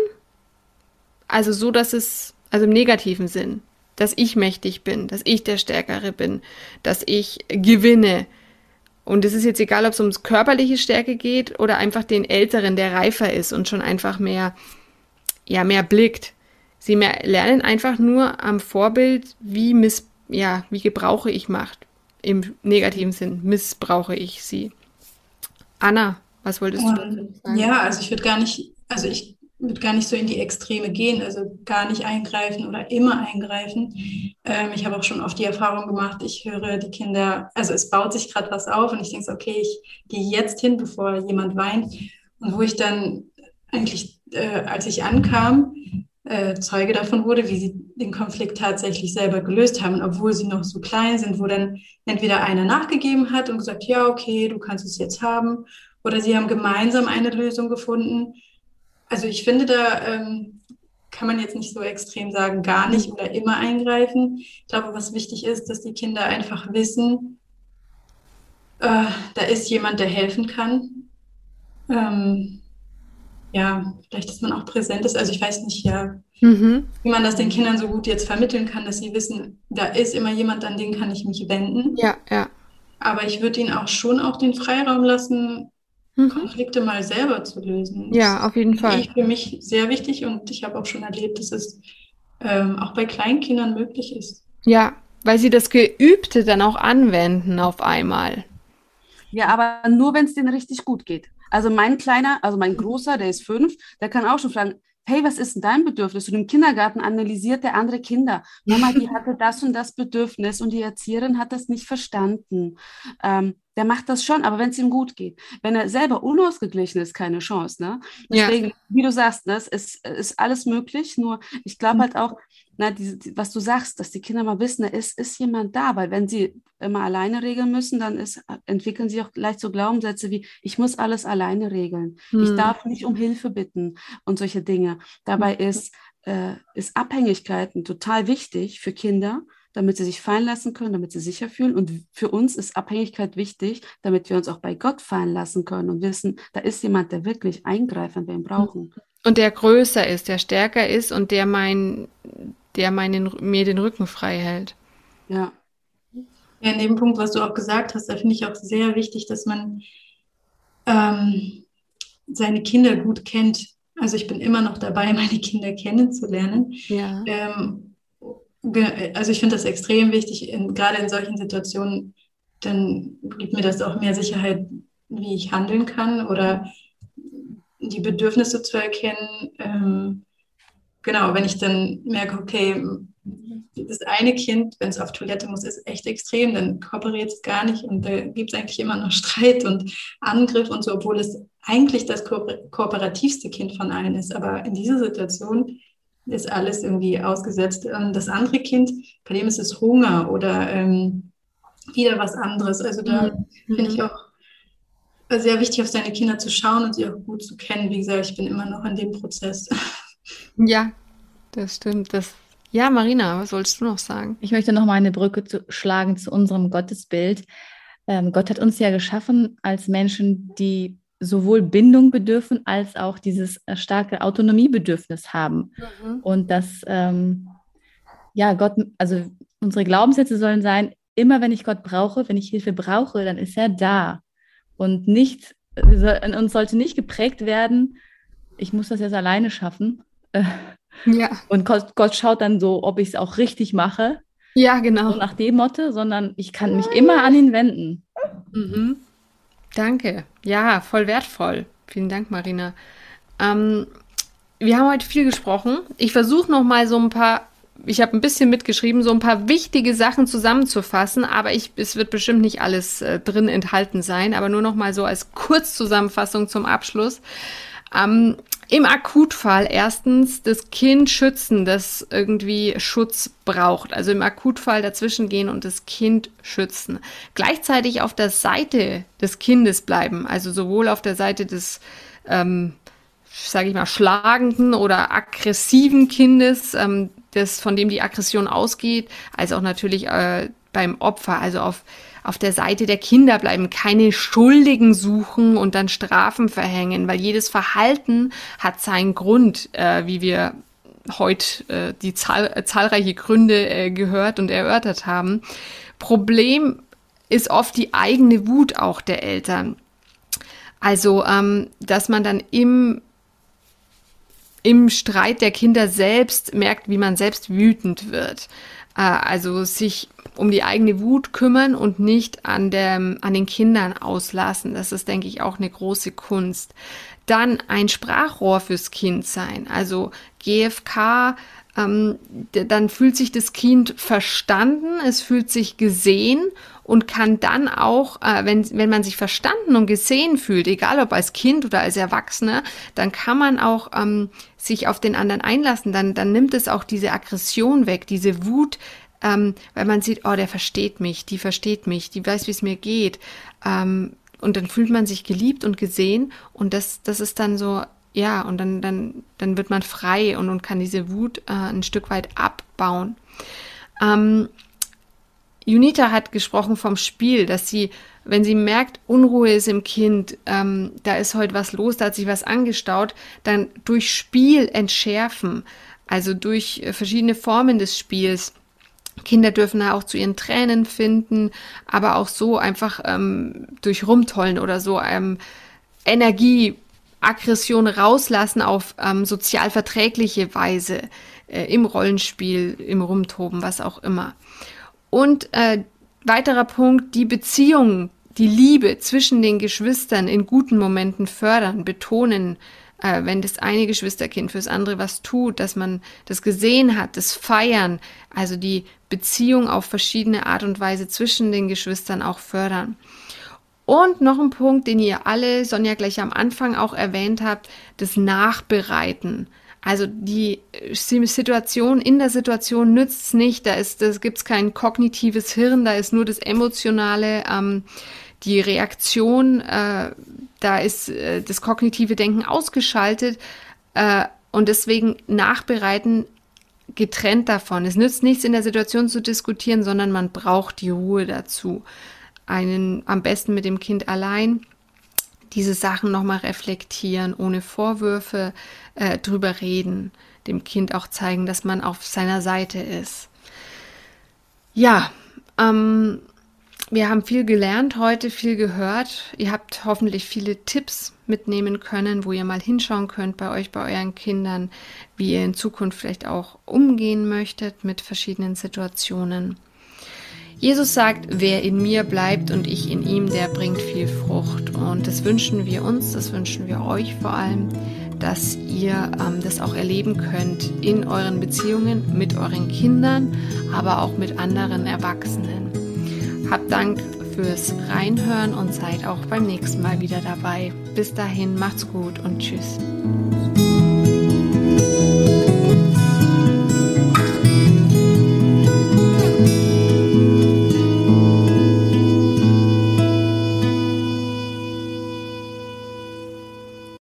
also so, dass es, also im negativen Sinn, dass ich mächtig bin, dass ich der Stärkere bin, dass ich gewinne, und es ist jetzt egal, ob es ums körperliche Stärke geht oder einfach den Älteren, der reifer ist und schon einfach mehr, ja, mehr blickt. Sie mehr, lernen einfach nur am Vorbild, wie miss, ja, wie gebrauche ich Macht. Im negativen Sinn missbrauche ich sie. Anna, was wolltest du sagen? Ja, also ich würde gar nicht, also ich würde gar nicht so in die Extreme gehen, also gar nicht eingreifen oder immer eingreifen. Ähm, ich habe auch schon oft die Erfahrung gemacht, ich höre die Kinder, also es baut sich gerade was auf und ich denke so, okay, ich gehe jetzt hin, bevor jemand weint. Und wo ich dann eigentlich, äh, als ich ankam, äh, Zeuge davon wurde, wie sie den Konflikt tatsächlich selber gelöst haben, obwohl sie noch so klein sind, wo dann entweder einer nachgegeben hat und gesagt, ja, okay, du kannst es jetzt haben, oder sie haben gemeinsam eine Lösung gefunden also ich finde, da ähm, kann man jetzt nicht so extrem sagen, gar nicht oder immer eingreifen. Ich glaube, was wichtig ist, dass die Kinder einfach wissen, äh, da ist jemand, der helfen kann. Ähm, ja, vielleicht, dass man auch präsent ist. Also ich weiß nicht, ja, mhm. wie man das den Kindern so gut jetzt vermitteln kann, dass sie wissen, da ist immer jemand, an den kann ich mich wenden. Ja, ja. Aber ich würde ihnen auch schon auch den Freiraum lassen, mhm. Konflikte mal selber zu lösen. Ja, auf jeden Fall. Das ist für mich sehr wichtig und ich habe auch schon erlebt, dass es ähm, auch bei Kleinkindern möglich ist. Ja, weil sie das Geübte dann auch anwenden auf einmal. Ja, aber nur, wenn es denen richtig gut geht. Also mein Kleiner, also mein Großer, der ist fünf, der kann auch schon fragen, hey, was ist denn dein Bedürfnis? Und im Kindergarten analysiert der andere Kinder. Mama, die hatte das und das Bedürfnis und die Erzieherin hat das nicht verstanden. Ähm, der macht das schon, aber wenn es ihm gut geht. Wenn er selber unausgeglichen ist, keine Chance. Ne? Deswegen, ja. wie du sagst, das ist, ist alles möglich. Nur ich glaube mhm. halt auch, na, die, die, was du sagst, dass die Kinder mal wissen, da ist, ist jemand da, weil wenn sie immer alleine regeln müssen, dann ist, entwickeln sie auch leicht so Glaubenssätze wie, ich muss alles alleine regeln. Mhm. Ich darf nicht um Hilfe bitten und solche Dinge. Dabei mhm. ist, äh, ist Abhängigkeiten total wichtig für Kinder damit sie sich fallen lassen können, damit sie sicher fühlen. Und für uns ist Abhängigkeit wichtig, damit wir uns auch bei Gott fallen lassen können und wissen, da ist jemand, der wirklich eingreift, wenn wir ihn brauchen. Und der größer ist, der stärker ist und der mein, der meinen, mir den Rücken frei hält. Ja. Ja, in dem Punkt, was du auch gesagt hast, da finde ich auch sehr wichtig, dass man ähm, seine Kinder gut kennt. Also ich bin immer noch dabei, meine Kinder kennenzulernen. Ja. Ähm, also ich finde das extrem wichtig, in, gerade in solchen Situationen, dann gibt mir das auch mehr Sicherheit, wie ich handeln kann oder die Bedürfnisse zu erkennen. Ähm, genau, wenn ich dann merke, okay, das eine Kind, wenn es auf Toilette muss, ist echt extrem, dann kooperiert es gar nicht und da gibt es eigentlich immer noch Streit und Angriff und so, obwohl es eigentlich das ko kooperativste Kind von allen ist. Aber in dieser Situation ist alles irgendwie ausgesetzt. Und das andere Kind, bei dem ist es Hunger oder ähm, wieder was anderes. Also da mhm. finde ich auch sehr wichtig, auf seine Kinder zu schauen und sie auch gut zu kennen. Wie gesagt, ich bin immer noch in dem Prozess. Ja, das stimmt. Das, ja, Marina, was sollst du noch sagen? Ich möchte noch mal eine Brücke zu, schlagen zu unserem Gottesbild. Ähm, Gott hat uns ja geschaffen als Menschen, die sowohl Bindung bedürfen als auch dieses äh, starke Autonomiebedürfnis haben. Mhm. Und dass, ähm, ja, Gott, also unsere Glaubenssätze sollen sein, immer wenn ich Gott brauche, wenn ich Hilfe brauche, dann ist er da. Und nicht, uns sollte nicht geprägt werden, ich muss das jetzt alleine schaffen. Ja. Und Gott, Gott schaut dann so, ob ich es auch richtig mache. Ja, genau. So nach dem Motto, sondern ich kann mich immer an ihn wenden. Mhm. Danke. Ja, voll wertvoll. Vielen Dank, Marina. Ähm, wir haben heute viel gesprochen. Ich versuche noch mal so ein paar, ich habe ein bisschen mitgeschrieben, so ein paar wichtige Sachen zusammenzufassen, aber ich, es wird bestimmt nicht alles äh, drin enthalten sein, aber nur noch mal so als Kurzzusammenfassung zum Abschluss. Ähm, Im Akutfall erstens das Kind schützen, das irgendwie Schutz braucht. Also im Akutfall dazwischen gehen und das Kind schützen. Gleichzeitig auf der Seite des Kindes bleiben. Also sowohl auf der Seite des, ähm, sage ich mal, schlagenden oder aggressiven Kindes, ähm, das, von dem die Aggression ausgeht, als auch natürlich äh, beim Opfer, also auf auf der Seite der Kinder bleiben, keine Schuldigen suchen und dann Strafen verhängen, weil jedes Verhalten hat seinen Grund, äh, wie wir heute äh, die zahl äh, zahlreiche Gründe äh, gehört und erörtert haben. Problem ist oft die eigene Wut auch der Eltern. Also, ähm, dass man dann im im Streit der Kinder selbst merkt, wie man selbst wütend wird. Äh, also sich um die eigene Wut kümmern und nicht an, dem, an den Kindern auslassen. Das ist, denke ich, auch eine große Kunst. Dann ein Sprachrohr fürs Kind sein, also GFK. Ähm, dann fühlt sich das Kind verstanden, es fühlt sich gesehen und kann dann auch, äh, wenn, wenn man sich verstanden und gesehen fühlt, egal ob als Kind oder als Erwachsener, dann kann man auch ähm, sich auf den anderen einlassen. Dann, dann nimmt es auch diese Aggression weg, diese Wut, ähm, weil man sieht, oh, der versteht mich, die versteht mich, die weiß, wie es mir geht. Ähm, und dann fühlt man sich geliebt und gesehen und das, das ist dann so, ja, und dann, dann, dann wird man frei und, und kann diese Wut äh, ein Stück weit abbauen. Ähm, Junita hat gesprochen vom Spiel, dass sie, wenn sie merkt, Unruhe ist im Kind, ähm, da ist heute was los, da hat sich was angestaut, dann durch Spiel entschärfen, also durch äh, verschiedene Formen des Spiels Kinder dürfen da auch zu ihren Tränen finden, aber auch so einfach ähm, durch Rumtollen oder so ähm, Energie, Aggression rauslassen auf ähm, sozial verträgliche Weise äh, im Rollenspiel, im Rumtoben, was auch immer. Und äh, weiterer Punkt, die Beziehung, die Liebe zwischen den Geschwistern in guten Momenten fördern, betonen, äh, wenn das eine Geschwisterkind fürs andere was tut, dass man das gesehen hat, das Feiern, also die Beziehung auf verschiedene Art und Weise zwischen den Geschwistern auch fördern. Und noch ein Punkt, den ihr alle, Sonja, gleich am Anfang auch erwähnt habt, das Nachbereiten. Also die Situation in der Situation nützt es nicht, da ist, da gibt's kein kognitives Hirn, da ist nur das Emotionale, ähm, die Reaktion, äh, da ist äh, das kognitive Denken ausgeschaltet äh, und deswegen nachbereiten getrennt davon. Es nützt nichts in der Situation zu diskutieren, sondern man braucht die Ruhe dazu. Einen am besten mit dem Kind allein diese Sachen nochmal reflektieren, ohne Vorwürfe äh, drüber reden, dem Kind auch zeigen, dass man auf seiner Seite ist. Ja, ähm, wir haben viel gelernt heute, viel gehört. Ihr habt hoffentlich viele Tipps mitnehmen können, wo ihr mal hinschauen könnt bei euch, bei euren Kindern, wie ihr in Zukunft vielleicht auch umgehen möchtet mit verschiedenen Situationen. Jesus sagt, wer in mir bleibt und ich in ihm, der bringt viel Frucht. Und das wünschen wir uns, das wünschen wir euch vor allem, dass ihr ähm, das auch erleben könnt in euren Beziehungen mit euren Kindern, aber auch mit anderen Erwachsenen. Habt Dank fürs Reinhören und seid auch beim nächsten Mal wieder dabei. Bis dahin, macht's gut und tschüss.